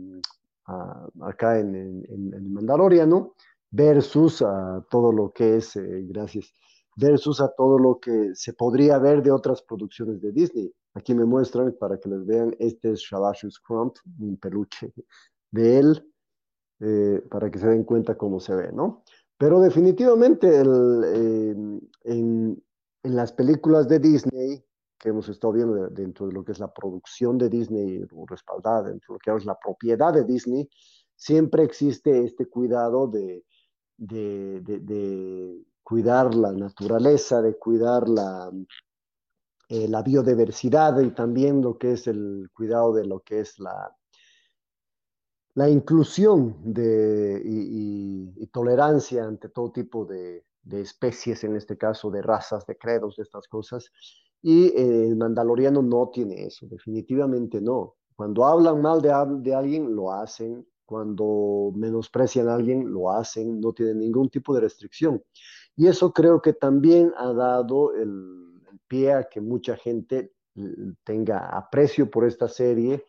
a, acá en, en, en, el Mandaloriano versus a todo lo que es, eh, gracias, versus a todo lo que se podría ver de otras producciones de Disney. Aquí me muestran para que les vean, este es Shabashus Crump, un peluche de él, eh, para que se den cuenta cómo se ve, ¿no? Pero definitivamente el, eh, en, en, las películas de Disney que hemos estado viendo de, dentro de lo que es la producción de Disney, o respaldada dentro de lo que es la propiedad de Disney, siempre existe este cuidado de, de, de, de cuidar la naturaleza, de cuidar la, eh, la biodiversidad y también lo que es el cuidado de lo que es la, la inclusión de, y, tolerancia ante todo tipo de, de, especies, en este caso de razas, de credos, de estas cosas. Y eh, el mandaloriano no tiene eso, definitivamente no. Cuando hablan mal de, de alguien, lo hacen. Cuando menosprecian a alguien, lo hacen. No tienen ningún tipo de restricción. Y eso creo que también ha dado el, el pie a que mucha gente tenga aprecio por esta serie,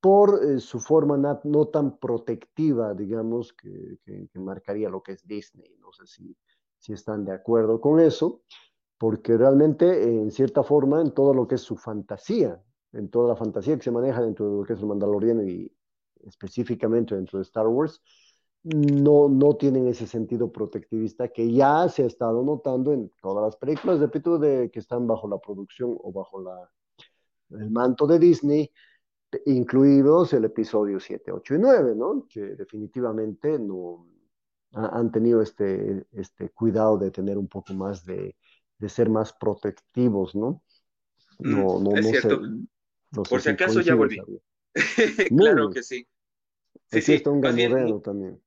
por eh, su forma no, tan protectiva, digamos, que, que, que, marcaría lo que es Disney. No sé si, si están de acuerdo con eso, porque realmente, en cierta forma, en todo lo que es su fantasía, en toda la fantasía que se maneja dentro de lo que es el Mandaloriano y específicamente dentro de Star Wars, no, no tienen ese sentido protectivista que ya se ha estado notando en todas las películas, repito, de que están bajo la producción o bajo la, el manto de Disney, incluidos el episodio 7, 8 y 9, ¿no? Que definitivamente no han tenido este, este cuidado de tener un poco más de, de ser más protectivos, ¿no? No, no, es no cierto. Sé, no Por sé si acaso ya volví. claro que sí. Sí, sí, está un gamorreano también.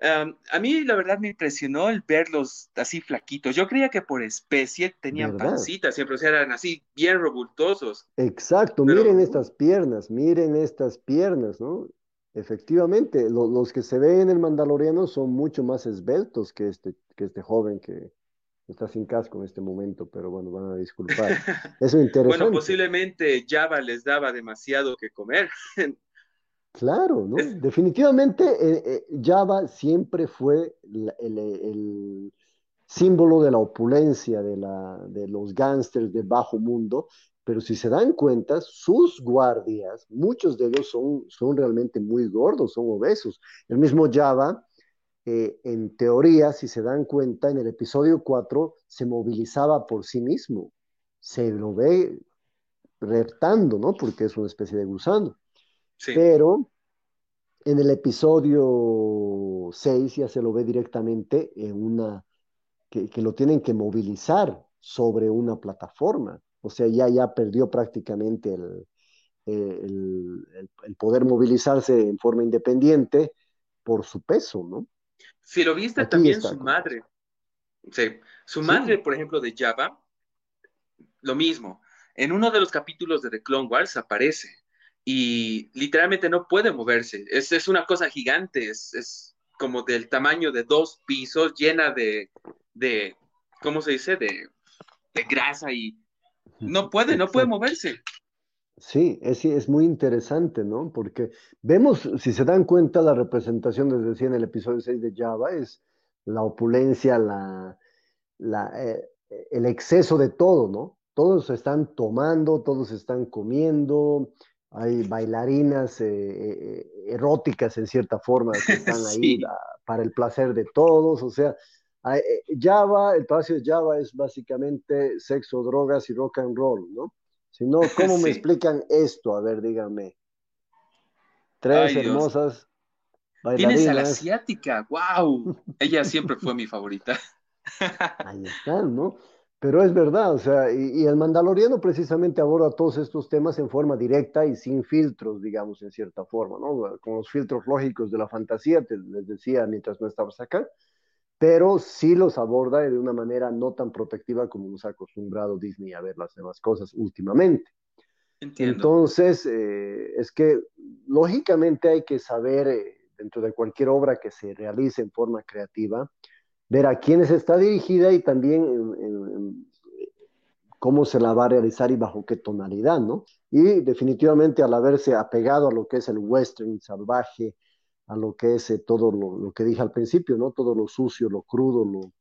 a mí la verdad me impresionó el verlos así flaquitos. Yo creía que por especie tenían pancitas, siempre eran así bien robultosos. Exacto, miren estas piernas, miren estas piernas, ¿no? Efectivamente, los que se ven en el Mandaloriano son mucho más esbeltos que este, que este joven que está sin casco en este momento, pero bueno, van a disculpar. Eso es interesante. bueno, posiblemente Java les daba demasiado que comer. Claro, ¿no? Definitivamente eh, eh, Java siempre fue el, símbolo de la opulencia de, la, de los gángsters del bajo mundo, pero si se dan cuenta, sus guardias, muchos de ellos son, son realmente muy gordos, son obesos. El mismo Java, eh, en teoría, si se dan cuenta, en el episodio 4 se movilizaba por sí mismo. Se lo ve reptando, ¿no? Porque es una especie de gusano. Pero en el episodio 6 ya se lo ve directamente en una, que, lo tienen que movilizar sobre una plataforma. O sea, ya, ya perdió prácticamente el, el, poder movilizarse en forma independiente por su peso, ¿no? Si lo viste también su madre. Sí. Su madre, por ejemplo, de Java, lo mismo. En uno de los capítulos de The Clone Wars aparece y literalmente no puede moverse. Es, es una cosa gigante, es, es, como del tamaño de dos pisos, llena de, de ¿cómo se dice? De, de grasa y no puede, no puede moverse. Sí, es, es muy interesante, ¿no? Porque vemos, si se dan cuenta, la representación, les decía en el episodio 6 de Java, es la opulencia, la, la, eh, el exceso de todo, ¿no? Todos están tomando, todos están comiendo, hay bailarinas eh, eh, eróticas en cierta forma que están ahí para el placer de todos, o sea, Java, el Palacio de Java es básicamente sexo, drogas y rock and roll, ¿no? Si no, ¿cómo me explican esto? A ver, díganme. Tres hermosas bailarinas. Tienes a la asiática, wow. Ella siempre fue mi favorita. Ahí están, ¿no? Pero es verdad, o sea, y, el Mandaloriano precisamente aborda todos estos temas en forma directa y sin filtros, digamos, en cierta forma, ¿no? Con los filtros lógicos de la fantasía, te, les decía mientras no estabas acá, pero sí los aborda de una manera no tan protectiva como nos ha acostumbrado Disney a ver las demás cosas últimamente. Entiendo. Entonces, eh, es que lógicamente hay que saber, eh, dentro de cualquier obra que se realice en forma creativa, ver a quiénes está dirigida y también cómo se la va a realizar y bajo qué tonalidad, ¿no? Y definitivamente al haberse apegado a lo que es el western salvaje, a lo que es eh, todo lo, que dije al principio, ¿no? Todo lo sucio, lo crudo, lo,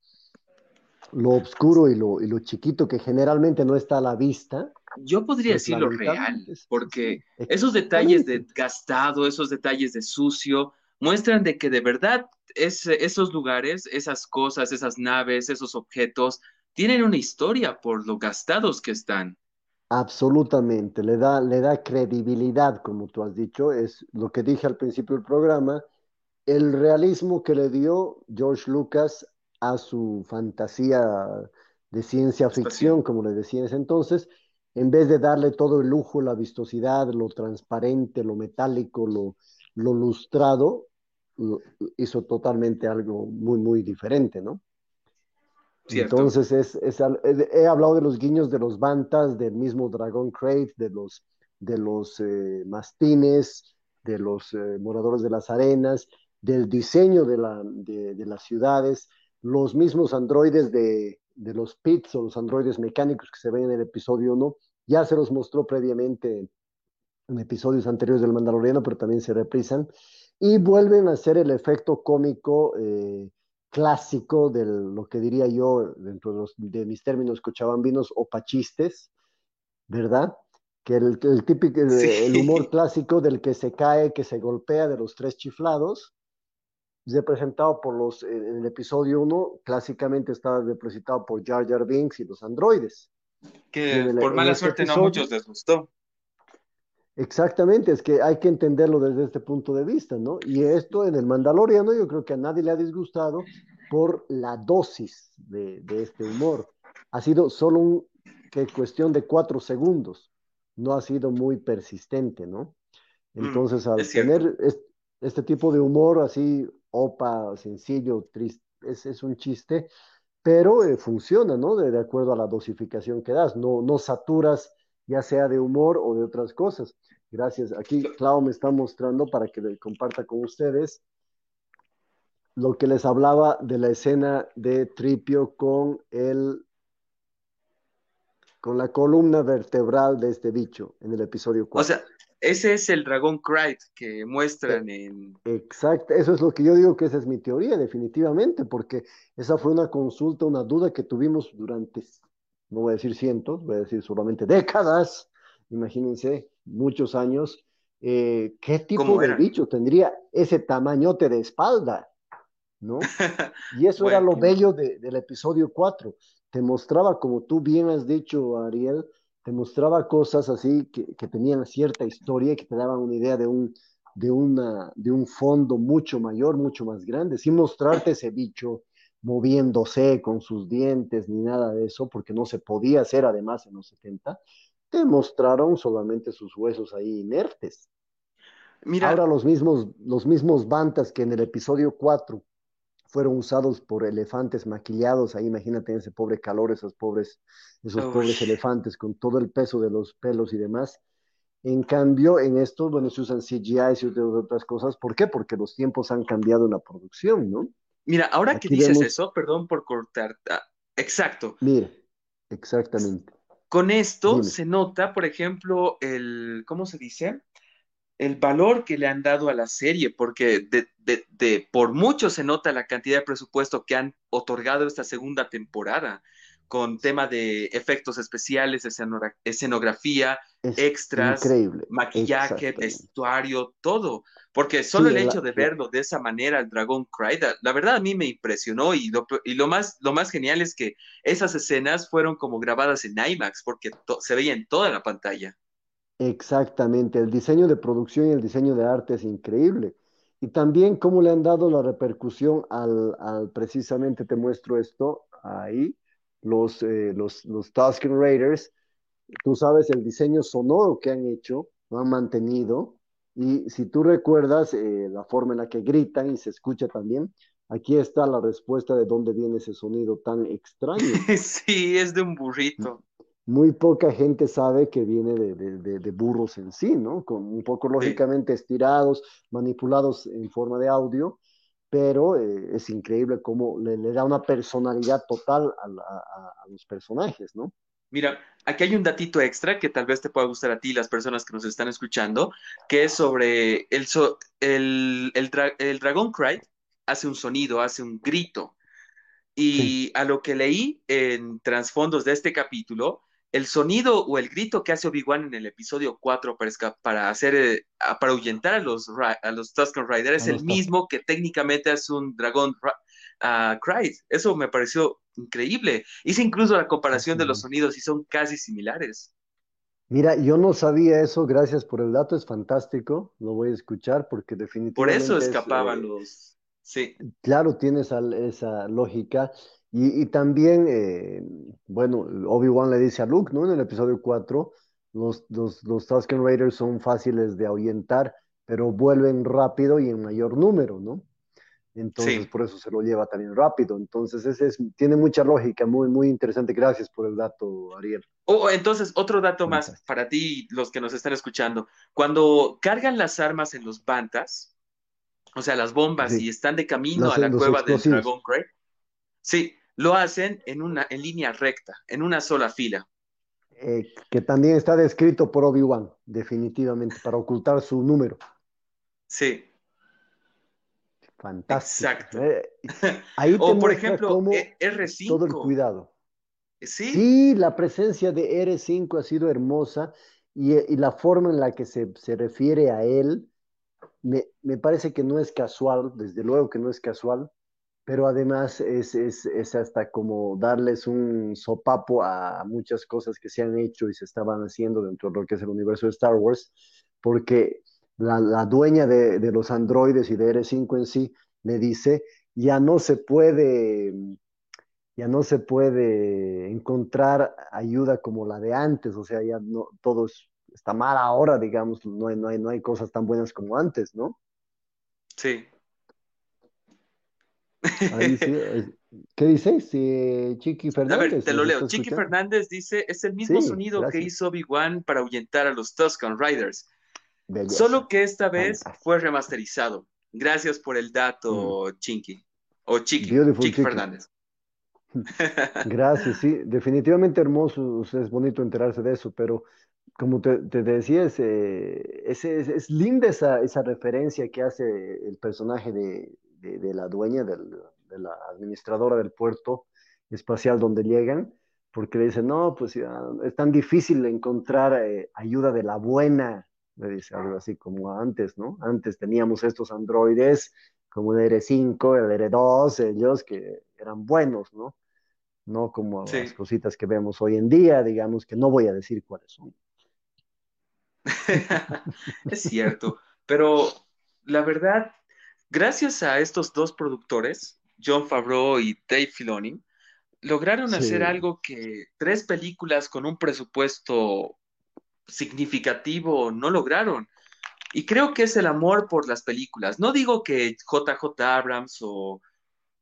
lo oscuro y lo, y lo chiquito que generalmente no está a la vista. Yo podría pues, decir lo real, porque esos detalles de gastado, esos detalles de sucio, muestran de que de verdad es, esos lugares, esas cosas, esas naves, esos objetos, tienen una historia por lo gastados que están. Absolutamente, le da, le da credibilidad, como tú has dicho, es lo que dije al principio del programa, el realismo que le dio George Lucas a su fantasía de ciencia ficción, como le decía en ese entonces, en vez de darle todo el lujo, la vistosidad, lo transparente, lo metálico, lo, lo lustrado, hizo totalmente algo muy, muy diferente, ¿no? Entonces, es, he hablado de los guiños de los Bantas, del mismo Dragon Crate, de los, de los eh, mastines, de los eh, moradores de las arenas, del diseño de, la, de, las ciudades, los mismos androides de, de, los pits o los androides mecánicos que se ven en el episodio 1, ya se los mostró previamente en episodios anteriores del Mandaloriano, pero también se reprisan, y vuelven a hacer el efecto cómico. Eh, clásico de lo que diría yo, dentro de, mis términos cochabambinos, o pachistes, ¿verdad? Que el, el típico, el humor clásico del que se cae, que se golpea, de los tres chiflados, representado por los, en el episodio 1, clásicamente estaba representado por Jar Jar Binks y los androides. Que por mala este suerte no a muchos les gustó. Exactamente, es que hay que entenderlo desde este punto de vista, ¿no? Y esto en el Mandaloriano yo creo que a nadie le ha disgustado por la dosis de, este humor. Ha sido solo una cuestión de cuatro segundos. no ha sido muy persistente, ¿no? Mm, Entonces, al es tener este tipo de humor así, opa, sencillo, triste, es, es un chiste, pero eh, funciona, ¿no? De, de acuerdo a la dosificación que das, no, no saturas ya sea de humor o de otras cosas. Gracias. Aquí Clau me está mostrando para que le comparta con ustedes lo que les hablaba de la escena de Tripio con el con la columna vertebral de este bicho en el episodio O 4. sea, ese es el dragón Cried que Eh, muestran en... Exacto, eso es lo que yo digo que esa es mi teoría, definitivamente, porque esa fue una consulta, una duda que tuvimos durante, no voy a decir cientos, voy a decir solamente décadas, imagínense, muchos años, eh, ¿qué tipo de bicho tendría ese tamañote de espalda? ¿no? Y eso era lo bello de- del episodio 4. Te mostraba, como tú bien has dicho, Ariel, te mostraba cosas así que, que tenían cierta historia, que te daban una idea de un, de una, de un fondo mucho mayor, mucho más grande, sin mostrarte ese bicho moviéndose con sus dientes ni nada de eso, porque no se podía hacer además en los 70, te mostraron solamente sus huesos ahí inertes. Ahora Mira, los mismos, los mismos bantas que en el episodio 4 fueron usados por elefantes maquillados. Ahí imagínate ese pobre calor, esos pobres, esos pobres elefantes con todo el peso de los pelos y demás. En cambio, en esto, bueno, se usan CGI, se usan otras cosas. ¿Por qué? Porque los tiempos han cambiado en la producción, ¿no? Mira, ahora que dices vemos, eso, perdón por cortar. ah, exacto. mire, exactamente. Con esto Dime. se nota, por ejemplo, el, ¿cómo se dice? el valor que le han dado a la serie, porque de, de, de, por mucho se nota la cantidad de presupuesto que han otorgado esta segunda temporada, con tema de efectos especiales, escenografía, Es extras, maquillaje, vestuario, todo. Porque solo Sí, el hecho de verlo de esa manera, el Dragon Cry, la verdad a mí me impresionó y lo, y lo, más, lo más genial es que esas escenas fueron como grabadas en IMAX porque se veía en toda la pantalla. Exactamente, el diseño de producción y el diseño de arte es increíble. Y también cómo le han dado la repercusión al, al precisamente te muestro esto ahí, los, eh, los, los Tusken Raiders, tú sabes el diseño sonoro que han hecho, lo han mantenido, y si tú recuerdas eh, la forma en la que gritan y se escucha también, aquí está la respuesta de dónde viene ese sonido tan extraño. sí, es de un burrito. Muy poca gente sabe que viene de, de, de, de burros en sí, ¿no? Con un poco lógicamente estirados, manipulados en forma de audio, pero eh, es increíble cómo le, le, da una personalidad total a, a, a, los personajes, ¿no? Mira, aquí hay un datito extra que tal vez te pueda gustar a ti, las personas que nos están escuchando, que es sobre el, so, el, el, dra el Dragon Cry, hace un sonido, hace un grito. Y Sí. a lo que leí en trasfondos de este capítulo, el sonido o el grito que hace Obi-Wan en el episodio 4 para, para hacer, eh, para ahuyentar a los, a los Tusken Riders es el mismo que técnicamente hace un dragón uh, Cry. Eso me pareció increíble. Hice incluso la comparación de los sonidos y son casi similares. Mira, yo no sabía eso, gracias por el dato, es fantástico, lo voy a escuchar porque definitivamente... Por eso es, escapaban eh, los... Sí. Claro, tiene esa, esa lógica. Y, y también, eh, bueno, Obi-Wan le dice a Luke, ¿no? En el episodio 4, los, los, los Tusken Raiders son fáciles de ahuyentar, pero vuelven rápido y en mayor número, ¿no? Entonces, Sí. por eso se lo lleva también rápido. Entonces, ese es, tiene mucha lógica, muy, muy interesante. Gracias por el dato, Ariel. Oh, entonces, otro dato más para ti, los que nos están escuchando. Cuando cargan las armas en los bantas, o sea, las bombas, Sí, y están de camino las- a la cueva del explosivos. Dragón Craig, sí, lo hacen en una en línea recta, en una sola fila. Eh, que también está descrito por Obi-Wan, definitivamente, para ocultar su número. Sí, Fantástico. exacto. Eh, ahí te O por ejemplo, cómo e- todo el R5. cuidado. Sí, Sí, la presencia de R5 ha sido hermosa y, y la forma en la que se, se refiere a él me, me parece que no es casual, desde luego que no es casual, pero además es, es, es hasta como darles un sopapo a muchas cosas que se han hecho y se estaban haciendo dentro de lo que es el universo de Star Wars, porque la, la dueña de, de los androides y de R5 en sí le dice, ya no se puede ya no se puede encontrar ayuda como la de antes, o sea, ya no, todo es está mal ahora, digamos, no no hay, no hay cosas tan buenas como antes, ¿no? Sí. ¿Qué dices, Chiqui Fernández? A ver, te lo leo. Chiqui Fernández dice, es el mismo sonido que hizo Obi-Wan para ahuyentar a los Tuscan Riders. Solo que esta vez fue remasterizado. Gracias por el dato, mm. Chinky. O Chiqui, Chiqui Fernández. Gracias, sí, definitivamente hermoso, es bonito enterarse de eso, pero como te, decía, es, es, linda esa, esa, referencia que hace el personaje de, la dueña, de la administradora del puerto espacial donde llegan, porque le dicen, no, pues es tan difícil encontrar eh, ayuda de la buena, le dice algo así como antes, ¿no? Antes teníamos estos androides como el R5, el R2, ellos que eran buenos, ¿no? No como las cositas que vemos hoy en día, digamos que no voy a decir cuáles son. es cierto, pero la verdad, gracias a estos dos productores, John Favreau y Dave Filoni, lograron hacer algo que tres películas con un presupuesto significativo no lograron. Y creo que es el amor por las películas. No digo que JJ Abrams o,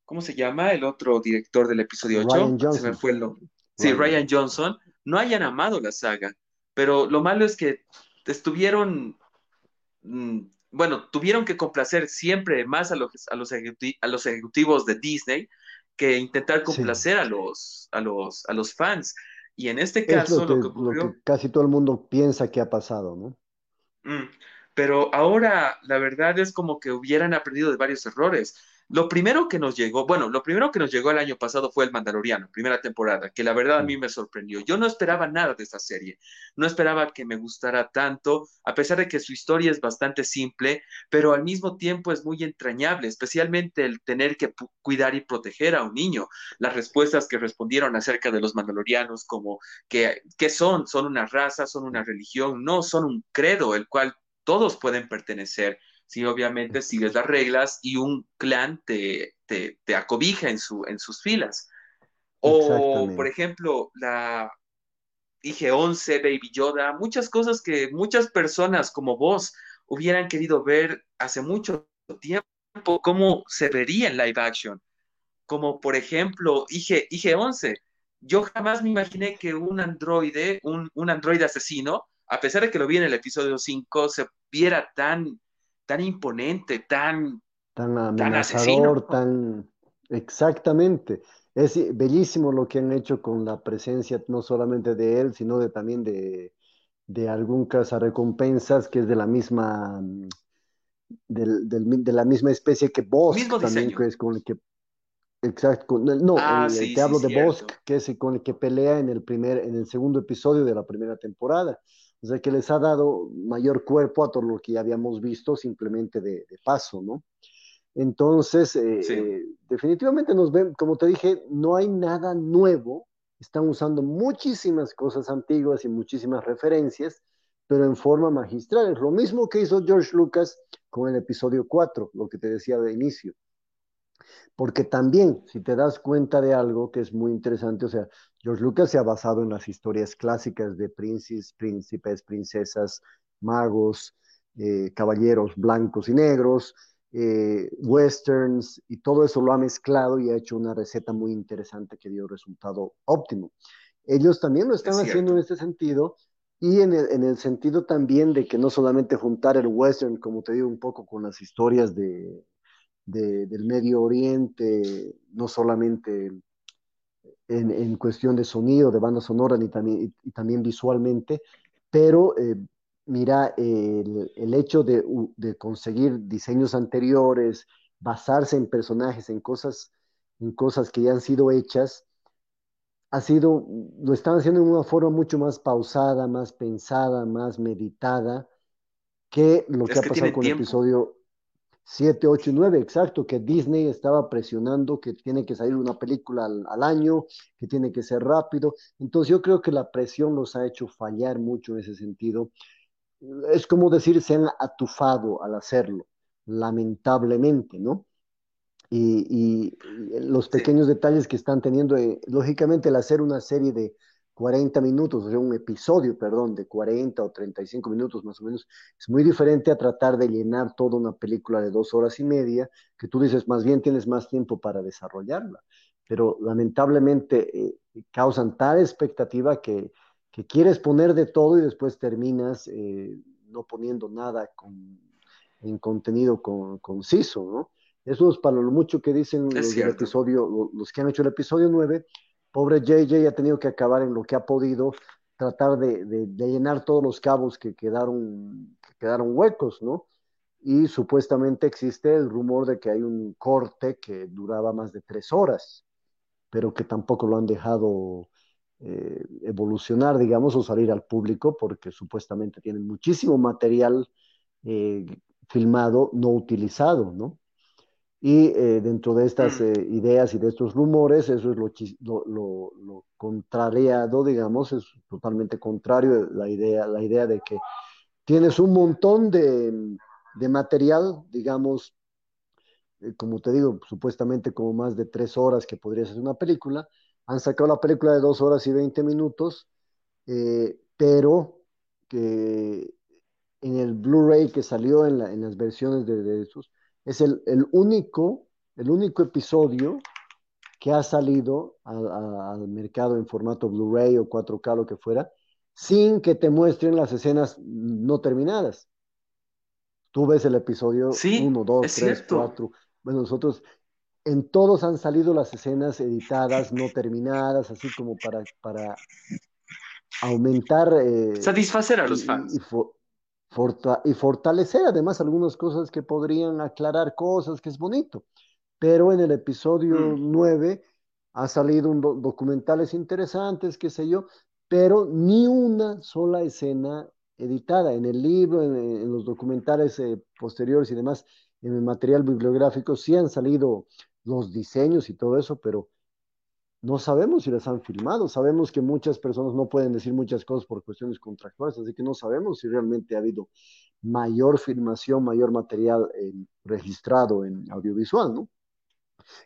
¿cómo se llama? El otro director del episodio 8. Se me fue el nombre. Sí, Ryan Johnson. No hayan amado la saga. Pero lo malo es que estuvieron, mm, bueno, tuvieron que complacer siempre más a los, a los, a los ejecutivos de Disney que intentar complacer a, los, a, los, a los fans. Y en este caso, lo que, ocurrió, casi todo el mundo piensa que ha pasado, ¿no? Mm, pero ahora la verdad es como que hubieran aprendido de varios errores. Lo primero que nos llegó, bueno, lo primero que nos llegó el año pasado fue el Mandaloriano, primera temporada, que la verdad a mí me sorprendió. Yo no esperaba nada de esta serie, no esperaba que me gustara tanto, a pesar de que su historia es bastante simple, pero al mismo tiempo es muy entrañable, especialmente el tener que cuidar y proteger a un niño. Las respuestas que respondieron acerca de los Mandalorianos, como que, ¿qué son? ¿Son una raza? ¿Son una religión? No, son un credo, el cual todos pueden pertenecer si obviamente sigues las reglas y un clan te, te, acobija en, su, en sus filas. O, por ejemplo, la IG-11, Baby Yoda, muchas cosas que muchas personas como vos hubieran querido ver hace mucho tiempo, cómo se vería en live action. Como por ejemplo, IG, IG-11. Yo jamás me imaginé que un androide, un, un androide asesino, a pesar de que lo vi en el episodio 5, se viera tan tan imponente, tan, tan amenazador, tan, exactamente. Es bellísimo lo que han hecho con la presencia no solamente de él, sino de también de, de algún recompensas que es de la misma de la misma especie que Bosk también que es con el que exacto no ah, eh, te hablo de Bosk que es con el que pelea en el primer en el segundo episodio de la primera temporada o sea, que les ha dado mayor cuerpo a todo lo que ya habíamos visto simplemente de, paso, ¿no? Entonces, eh, eh, definitivamente nos ven, como te dije, no hay nada nuevo, están usando muchísimas cosas antiguas y muchísimas referencias, pero en forma magistral. Es lo mismo que hizo George Lucas con el episodio 4, lo que te decía de inicio. Porque también, si te das cuenta de algo que es muy interesante, o sea, George Lucas se ha basado en las historias clásicas de príncipes, príncipes, princesas, magos, eh, caballeros blancos y negros, eh, westerns, y todo eso lo ha mezclado y ha hecho una receta muy interesante que dio resultado óptimo. Ellos también lo están haciendo en este sentido y en el, sentido también de que no solamente juntar el western, como te digo, un poco con las historias de, del Medio Oriente, no solamente en, cuestión de sonido, de banda sonora, ni también, y, también visualmente, pero eh, mira, el, hecho de, conseguir diseños anteriores, basarse en personajes, en cosas, en cosas que ya han sido hechas, ha sido, lo están haciendo de una forma mucho más pausada, más pensada, más meditada, que lo que, ha pasado con el episodio 7, 8 y 9, exacto, que Disney estaba presionando que tiene que salir una película al, año, que tiene que ser rápido. Entonces yo creo que la presión los ha hecho fallar mucho en ese sentido. Es como decir, se han atufado al hacerlo, lamentablemente, ¿no? Y, los pequeños detalles que están teniendo, eh, lógicamente el hacer una serie de 40 minutos, o sea, un episodio, perdón, de 40 o 35 minutos más o menos, es muy diferente a tratar de llenar toda una película de dos horas y media, que tú dices, más bien tienes más tiempo para desarrollarla, pero lamentablemente eh, causan tal expectativa que, que, quieres poner de todo y después terminas eh, no poniendo nada con, en contenido con, conciso, ¿no? Eso es para lo mucho que dicen los del episodio, los que han hecho el episodio 9, pobre JJ ha tenido que acabar en lo que ha podido, tratar de, llenar todos los cabos que quedaron, quedaron huecos, ¿no? Y supuestamente existe el rumor de que hay un corte que duraba más de tres horas, pero que tampoco lo han dejado eh, evolucionar, digamos, o salir al público, porque supuestamente tienen muchísimo material eh, filmado no utilizado, ¿no? Y eh, dentro de estas mm. eh, ideas y de estos rumores, eso es lo, lo, lo, contrariado, digamos, es totalmente contrario la idea, la idea de que tienes un montón de, de material, digamos, eh, como te digo, supuestamente como más de tres horas que podría ser una película. Han sacado la película de dos horas y veinte minutos, pero que en el Blu-ray que salió en, la, en, las versiones de, de esos, es el, único, el único episodio que ha salido al mercado en formato Blu-ray o 4K, lo que fuera, sin que te muestren las escenas no terminadas. Tú ves el episodio 1, 2, 3, 4. Bueno, nosotros en todos han salido las escenas editadas, no terminadas, así como para, para aumentar. Eh, Satisfacer a los fans y fortalecer además algunas cosas que podrían aclarar cosas, que es bonito. Pero en el episodio 9 mm. ha salido un documentales interesantes, qué sé yo, pero ni una sola escena editada en el libro, en, los documentales eh, posteriores y demás, en el material bibliográfico, sí han salido los diseños y todo eso, pero no sabemos si las han filmado, sabemos que muchas personas no pueden decir muchas cosas por cuestiones contractuales, así que no sabemos si realmente ha habido mayor filmación, mayor material registrado en audiovisual, ¿no?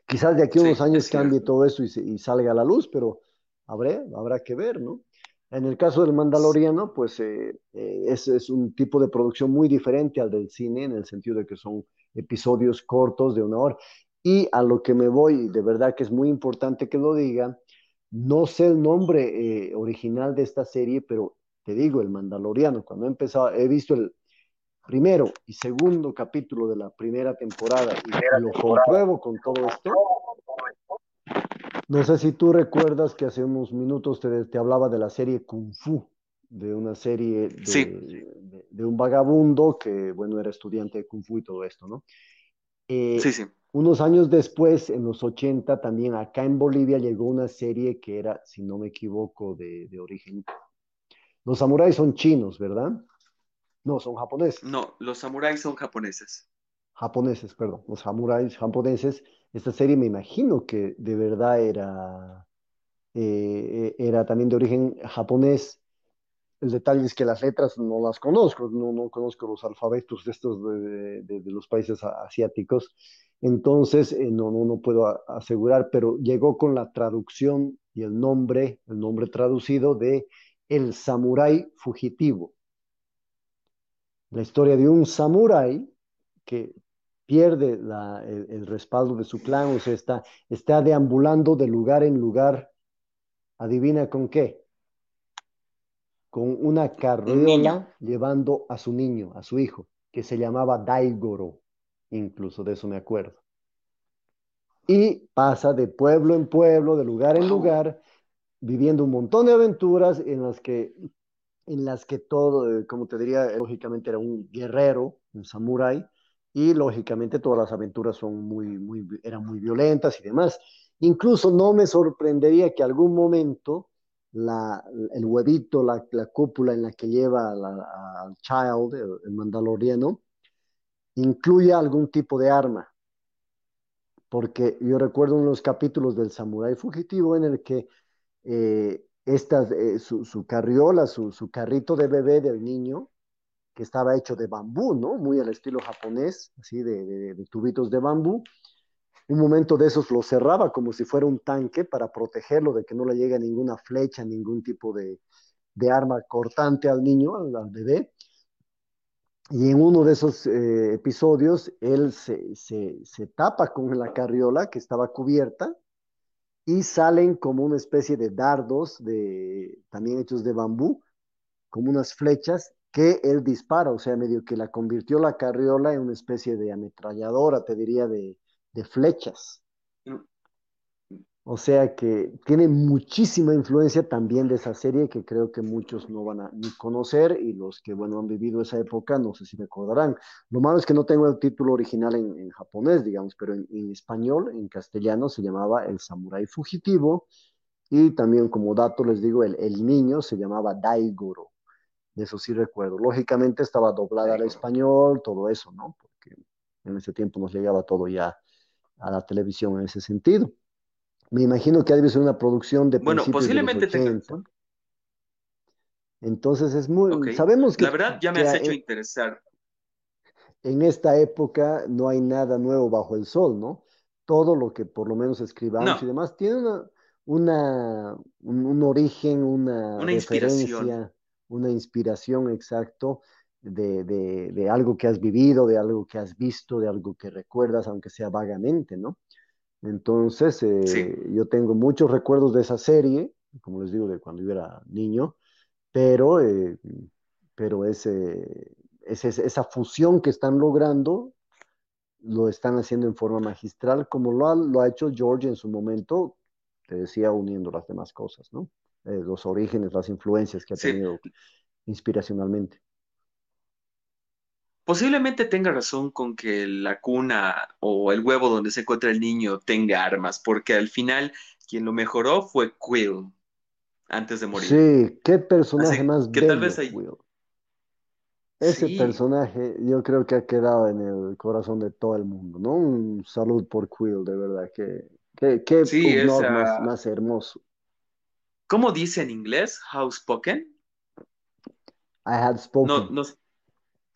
Quizás de aquí a unos años cambie todo eso y, salga a la luz, pero habrá, habrá que ver, ¿no? En el caso del Mandaloriano, pues eh, eh, es, es, un tipo de producción muy diferente al del cine, en el sentido de que son episodios cortos de una hora. Y a lo que me voy, de verdad que es muy importante que lo diga, no sé el nombre eh, original de esta serie, pero te digo, el Mandaloriano, cuando he empezado, he visto el primero y segundo capítulo de la primera temporada y lo compruebo con todo esto. No sé si tú recuerdas que hace unos minutos te, te hablaba de la serie Kung Fu, de una serie de, de, un vagabundo que, bueno, era estudiante de Kung Fu y todo esto, ¿no? Eh, sí, sí. Unos años después, en los 80, también acá en Bolivia llegó una serie que era, si no me equivoco, de, origen. Los samuráis son chinos, ¿verdad? No, son japoneses. No, los samuráis son japoneses. Japoneses, perdón. Los samuráis japoneses. Esta serie me imagino que de verdad era, eh, era también de origen japonés. El detalle es que las letras no las conozco, no, no conozco los alfabetos de estos de, los países asiáticos entonces, eh, no, no, no puedo asegurar, pero llegó con la traducción y el nombre, el nombre traducido de El Samurái Fugitivo. La historia de un samurái que pierde el, respaldo de su clan, o sea, está, está deambulando de lugar en lugar. ¿Adivina con qué? Con una carriola llevando a su niño, a su hijo, que se llamaba Daigoro incluso de eso me acuerdo. Y pasa de pueblo en pueblo, de lugar en lugar, viviendo un montón de aventuras en las que, en las que todo, eh, como te diría, lógicamente era un guerrero, un samurái, y lógicamente todas las aventuras son muy, muy, eran muy violentas y demás. Incluso no me sorprendería que algún momento la, el huevito, la, la, cúpula en la que lleva al child, el mandaloriano, incluya algún tipo de arma. Porque yo recuerdo unos capítulos del Samurái Fugitivo en el que eh, eh, su, carriola, su, carrito de bebé del niño, que estaba hecho de bambú, ¿no? Muy al estilo japonés, así de, tubitos de bambú, un momento de esos lo cerraba como si fuera un tanque para protegerlo de que no le llegue ninguna flecha, ningún tipo de, arma cortante al niño, al, bebé. Y en uno de esos eh, episodios, él se, se, tapa con la carriola que estaba cubierta y salen como una especie de dardos de, también hechos de bambú, como unas flechas que él dispara, o sea, medio que la convirtió la carriola en una especie de ametralladora, te diría, de, de flechas. Mm. O sea que tiene muchísima influencia también de esa serie que creo que muchos no van a ni conocer y los que, bueno, han vivido esa época, no sé si recordarán. Lo malo es que no tengo el título original en, japonés, digamos, pero en, español, en castellano, se llamaba El Samurai Fugitivo y también como dato les digo, el, el niño se llamaba Daigoro. De eso sí recuerdo. Lógicamente estaba doblada al español, todo eso, ¿no? Porque en ese tiempo nos llegaba todo ya a la televisión en ese sentido. Me imagino que debe ser una producción de bueno, posiblemente de Entonces es muy, sabemos que la verdad ya me has hecho interesar. En esta época no hay nada nuevo bajo el sol, ¿no? Todo lo que por lo menos escribamos y demás tiene una, una un, origen, una, una inspiración. una inspiración exacto de, de, de, algo que has vivido, de algo que has visto, de algo que recuerdas, aunque sea vagamente, ¿no? Entonces, eh, yo tengo muchos recuerdos de esa serie, como les digo, de cuando yo era niño, pero, eh, pero ese, esa fusión que están logrando, lo están haciendo en forma magistral, como lo ha, lo ha hecho George en su momento, te decía, uniendo las demás cosas, ¿no? Eh, los orígenes, las influencias que ha tenido inspiracionalmente. Posiblemente tenga razón con que la cuna o el huevo donde se encuentra el niño tenga armas, porque al final quien lo mejoró fue Quill antes de morir. Sí, qué personaje más que tal vez Ese personaje yo creo que ha quedado en el corazón de todo el mundo, ¿no? Un salud por Quill, de verdad, que qué, sí, más, hermoso. ¿Cómo dice en inglés? How spoken? I had spoken. No, no,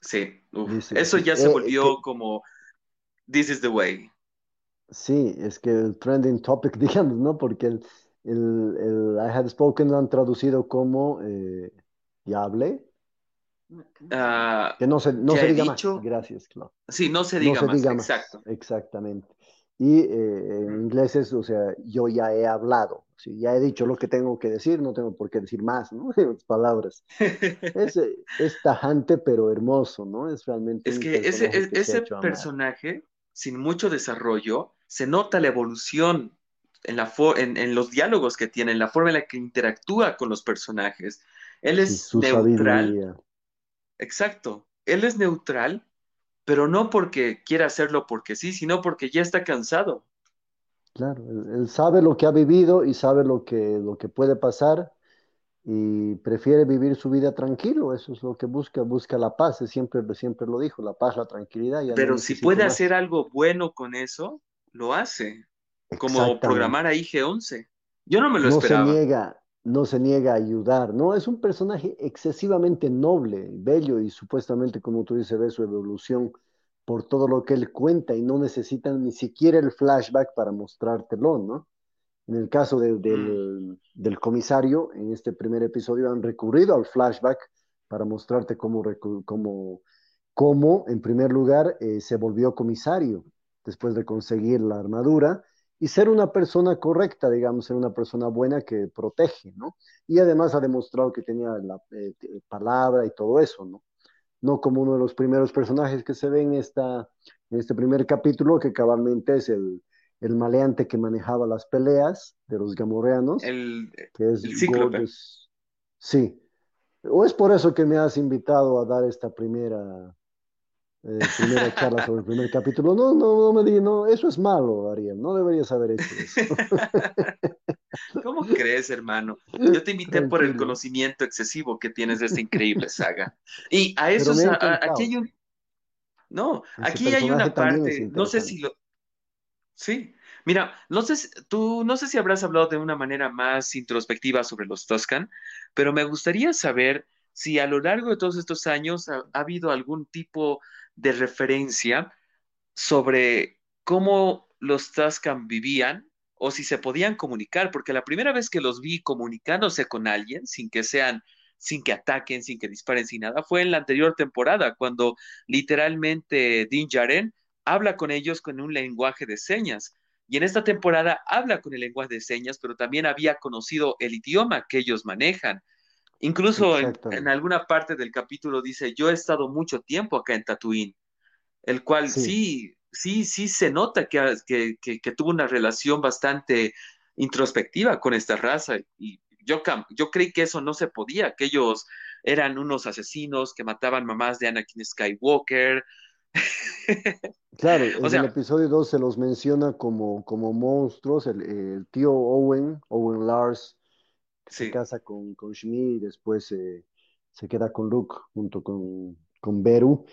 Sí, eso ya se eh, volvió como This is the way. Sí, es que el trending topic, digamos, ¿no? Porque el, el, I had spoken lo han traducido como eh, ya hablé. Ah, que no se, no se diga más. Gracias, claro. Sí, no se diga, más, exacto. Exactamente. Y eh, en inglés es, o sea, yo ya he hablado, ¿sí? ya he dicho lo que tengo que decir, no tengo por qué decir más, ¿no? En palabras. es, es, tajante, pero hermoso, ¿no? Es realmente. Es que ese, ese personaje, sin mucho desarrollo, se nota la evolución en, la en, en, los diálogos que tiene, en la forma en la que interactúa con los personajes. Él es neutral. Exacto. Él es neutral, pero no porque quiera hacerlo porque sí, sino porque ya está cansado. Claro, él, sabe lo que ha vivido y sabe lo que, lo que puede pasar y prefiere vivir su vida tranquilo, eso es lo que busca, busca la paz, siempre, siempre lo dijo, la paz, la tranquilidad. Pero si puede hacer algo bueno con eso, lo hace, como programar a IG-11. Yo no me lo esperaba. Se niega, no se niega a ayudar, ¿no? Es un personaje excesivamente noble, bello y supuestamente, como tú dices, ve su evolución por todo lo que él cuenta y no necesitan ni siquiera el flashback para mostrártelo, ¿no? En el caso mm. del, comisario, en este primer episodio han recurrido al flashback para mostrarte cómo, cómo, cómo en primer lugar, eh, se volvió comisario después de conseguir la armadura y ser una persona correcta, digamos, ser una persona buena que protege, ¿no? Y además ha demostrado que tenía la eh, palabra y todo eso, ¿no? No como uno de los primeros personajes que se ve en, esta, en este primer capítulo, que cabalmente es el, el maleante que manejaba las peleas de los gamorreanos, el, que es el Sí. ¿O es por eso que me has invitado a dar esta primera eh, primera charla sobre el primer capítulo. No, no, no me digas, no, eso es malo, Ariel, no deberías haber hecho eso. ¿Cómo crees, hermano? Yo te invité por el conocimiento excesivo que tienes de esta increíble saga. Y a eso, aquí hay un... No, aquí hay una parte, no sé si lo... Sí, mira, no sé, tú no sé si habrás hablado de una manera más introspectiva sobre los Toscan, pero me gustaría saber si a lo largo de todos estos años ha habido algún tipo de referencia sobre cómo los Tascam vivían o si se podían comunicar, porque la primera vez que los vi comunicándose con alguien, sin que sean, sin que ataquen, sin que disparen, sin nada, fue en la anterior temporada, cuando literalmente Din Jaren habla con ellos con un lenguaje de señas. Y en esta temporada habla con el lenguaje de señas, pero también había conocido el idioma que ellos manejan. Incluso en, alguna parte del capítulo dice, yo he estado mucho tiempo acá en Tatooine, el cual sí, sí, sí, se nota que, que, tuvo una relación bastante introspectiva con esta raza. Y yo, yo creí que eso no se podía, que ellos eran unos asesinos que mataban mamás de Anakin Skywalker, Claro, en el episodio 2 se los menciona como, como monstruos. El, tío Owen, Owen Lars, se casa con, con Shmi y después se queda con Luke junto con, con Beru.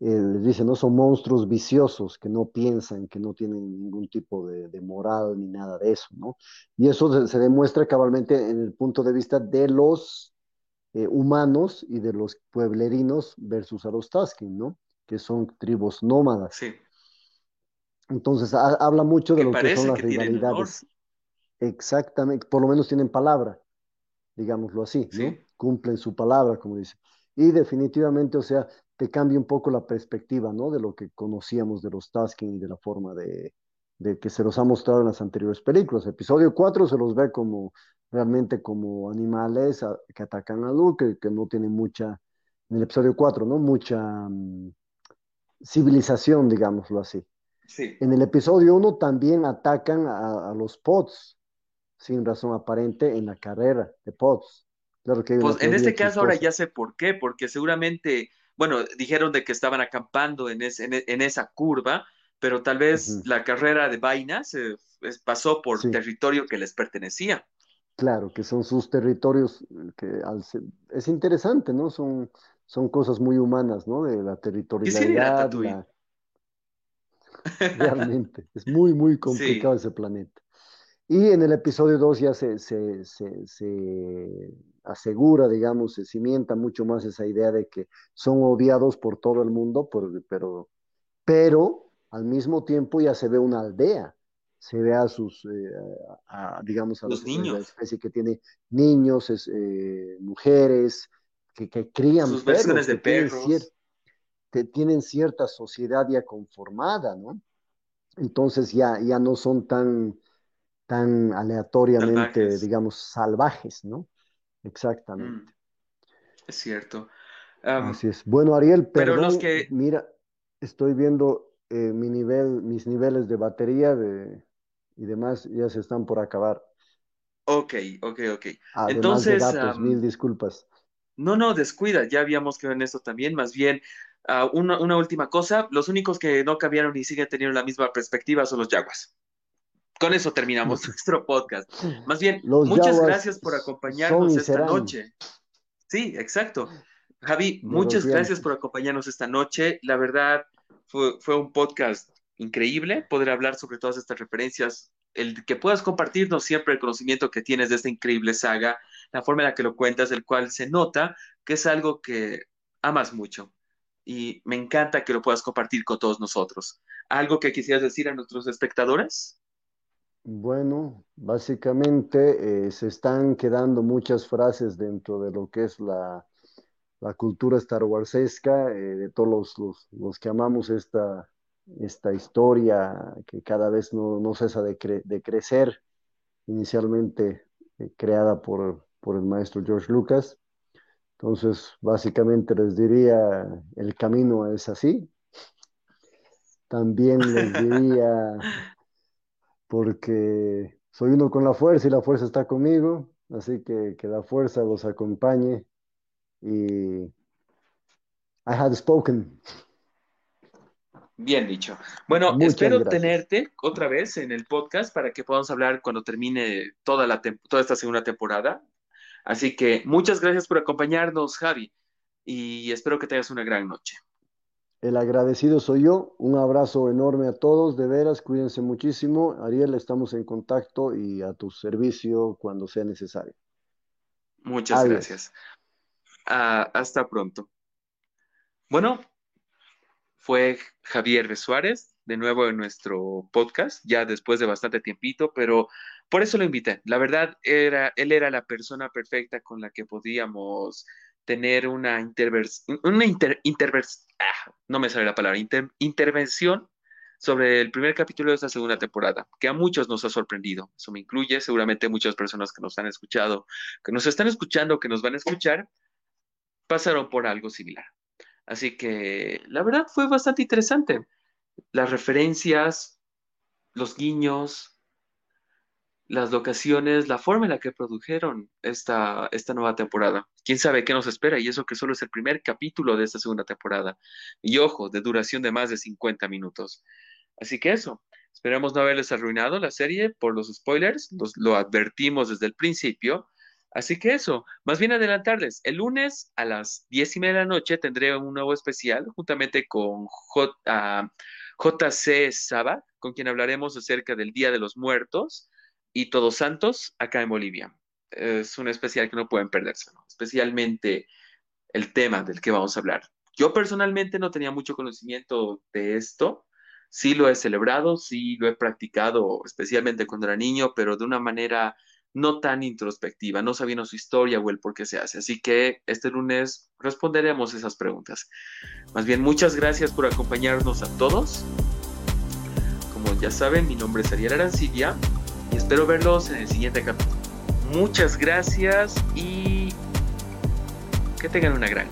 les dice, no son monstruos viciosos que no piensan, que no tienen ningún tipo de, moral ni nada de eso, ¿no? Y eso se, demuestra cabalmente en el punto de vista de los eh, humanos y de los pueblerinos versus a los Tusken, ¿no? que son tribus nómadas. Sí. Entonces habla mucho de lo que son las rivalidades. Exactamente, por lo menos tienen palabra, digámoslo así, ¿no? Cumplen su palabra, como dice. Y definitivamente, o sea, te cambia un poco la perspectiva, ¿no? De lo que conocíamos de los Tusken y de la forma de, que se los ha mostrado en las anteriores películas. Episodio 4 se los ve como realmente como animales que atacan a Luke, que, no tienen mucha, en el episodio 4, ¿no? Mucha, mm, civilización, digámoslo así. Sí. En el episodio 1 también atacan a, los pods, sin razón aparente, en la carrera de pods. Claro que pues en este caso ahora ya sé por qué, porque seguramente, bueno, dijeron de que estaban acampando en, en, esa curva, pero tal vez la carrera de vainas eh, pasó por territorio que les pertenecía. Claro, que son sus territorios, que es interesante, ¿no? Son, son cosas muy humanas, ¿no? De la territorialidad. Realmente, es muy, muy complicado ese planeta. Y en el episodio 2 ya se, se, se, asegura, digamos, se cimienta mucho más esa idea de que son odiados por todo el mundo, pero, pero al mismo tiempo ya se ve una aldea, se ve a sus, eh, digamos, a los niños. La especie que tiene niños, eh, mujeres, que, crían Sus versiones de perros. que tienen cierta sociedad ya conformada, ¿no? Entonces ya, ya no son tan, tan aleatoriamente, digamos, salvajes, ¿no? Exactamente. Mm, es cierto. Así es. Bueno, Ariel, pero los que... mira, estoy viendo eh, mi nivel, mis niveles de batería de, y demás ya se están por acabar. Ok, ok, ok. Además Entonces, de datos, mil disculpas. No, no, descuida, ya habíamos quedado en eso también. Más bien, ah, una, última cosa, los únicos que no cambiaron y siguen teniendo la misma perspectiva son los Yaguas. Con eso terminamos nuestro podcast. Más bien, muchas gracias por acompañarnos esta noche. Sí, exacto. Javi, muchas gracias por acompañarnos esta noche. La verdad, fue, fue un podcast increíble poder hablar sobre todas estas referencias el que puedas compartirnos siempre el conocimiento que tienes de esta increíble saga, la forma en la que lo cuentas, el cual se nota que es algo que amas mucho. Y me encanta que lo puedas compartir con todos nosotros. ¿Algo que quisieras decir a nuestros espectadores? Bueno, básicamente eh, se están quedando muchas frases dentro de lo que es la, cultura Star Warsesca, eh, de todos los, los que amamos esta, esta historia que cada vez no, cesa de, crecer, inicialmente eh, creada por, el maestro George Lucas. Entonces, básicamente les diría, el camino es así. También les diría, porque soy uno con la fuerza y la fuerza está conmigo, así que que la fuerza los acompañe. Y I had spoken. Bien dicho. Bueno, espero tenerte otra vez en el podcast para que podamos hablar cuando termine toda, la toda esta segunda temporada. Así que muchas gracias por acompañarnos, Javi, y espero que tengas una gran noche. El agradecido soy yo. Un abrazo enorme a todos. De veras, cuídense muchísimo. Ariel, estamos en contacto y a tu servicio cuando sea necesario. Muchas gracias. Ah, hasta pronto. Bueno, fue Javier Suárez de nuevo en nuestro podcast, ya después de bastante tiempito, pero por eso lo invité. La verdad, era, él era la persona perfecta con la que podíamos tener una, una ah, no me sale la palabra, intervención sobre el primer capítulo de esta segunda temporada, que a muchos nos ha sorprendido. Eso me incluye, seguramente muchas personas que nos han escuchado, que nos están escuchando, que nos van a escuchar, pasaron por algo similar. Así que la verdad fue bastante interesante. Las referencias, los guiños, las locaciones, la forma en la que produjeron esta, esta nueva temporada. ¿Quién sabe qué nos espera? Y eso que solo es el primer capítulo de esta segunda temporada. Y ojo, de duración de más de 50 minutos. Así que eso, esperamos no haberles arruinado la serie por los spoilers, lo advertimos desde el principio. Así que eso, más bien adelantarles, el lunes a las diez y media de la noche tendré un nuevo especial juntamente con J, JC Saba, con quien hablaremos acerca del Día de los Muertos y Todos Santos acá en Bolivia. Es un especial que no pueden perderse, especialmente el tema del que vamos a hablar. Yo personalmente no tenía mucho conocimiento de esto, sí lo he celebrado, sí lo he practicado, especialmente cuando era niño, pero de una manera no tan introspectiva, no sabiendo su historia o el por qué se hace. Así que este lunes responderemos esas preguntas. Más bien, muchas gracias por acompañarnos a todos. Como ya saben, mi nombre es Ariel Arancibia espero verlos en el siguiente capítulo. Muchas gracias y que tengan una gran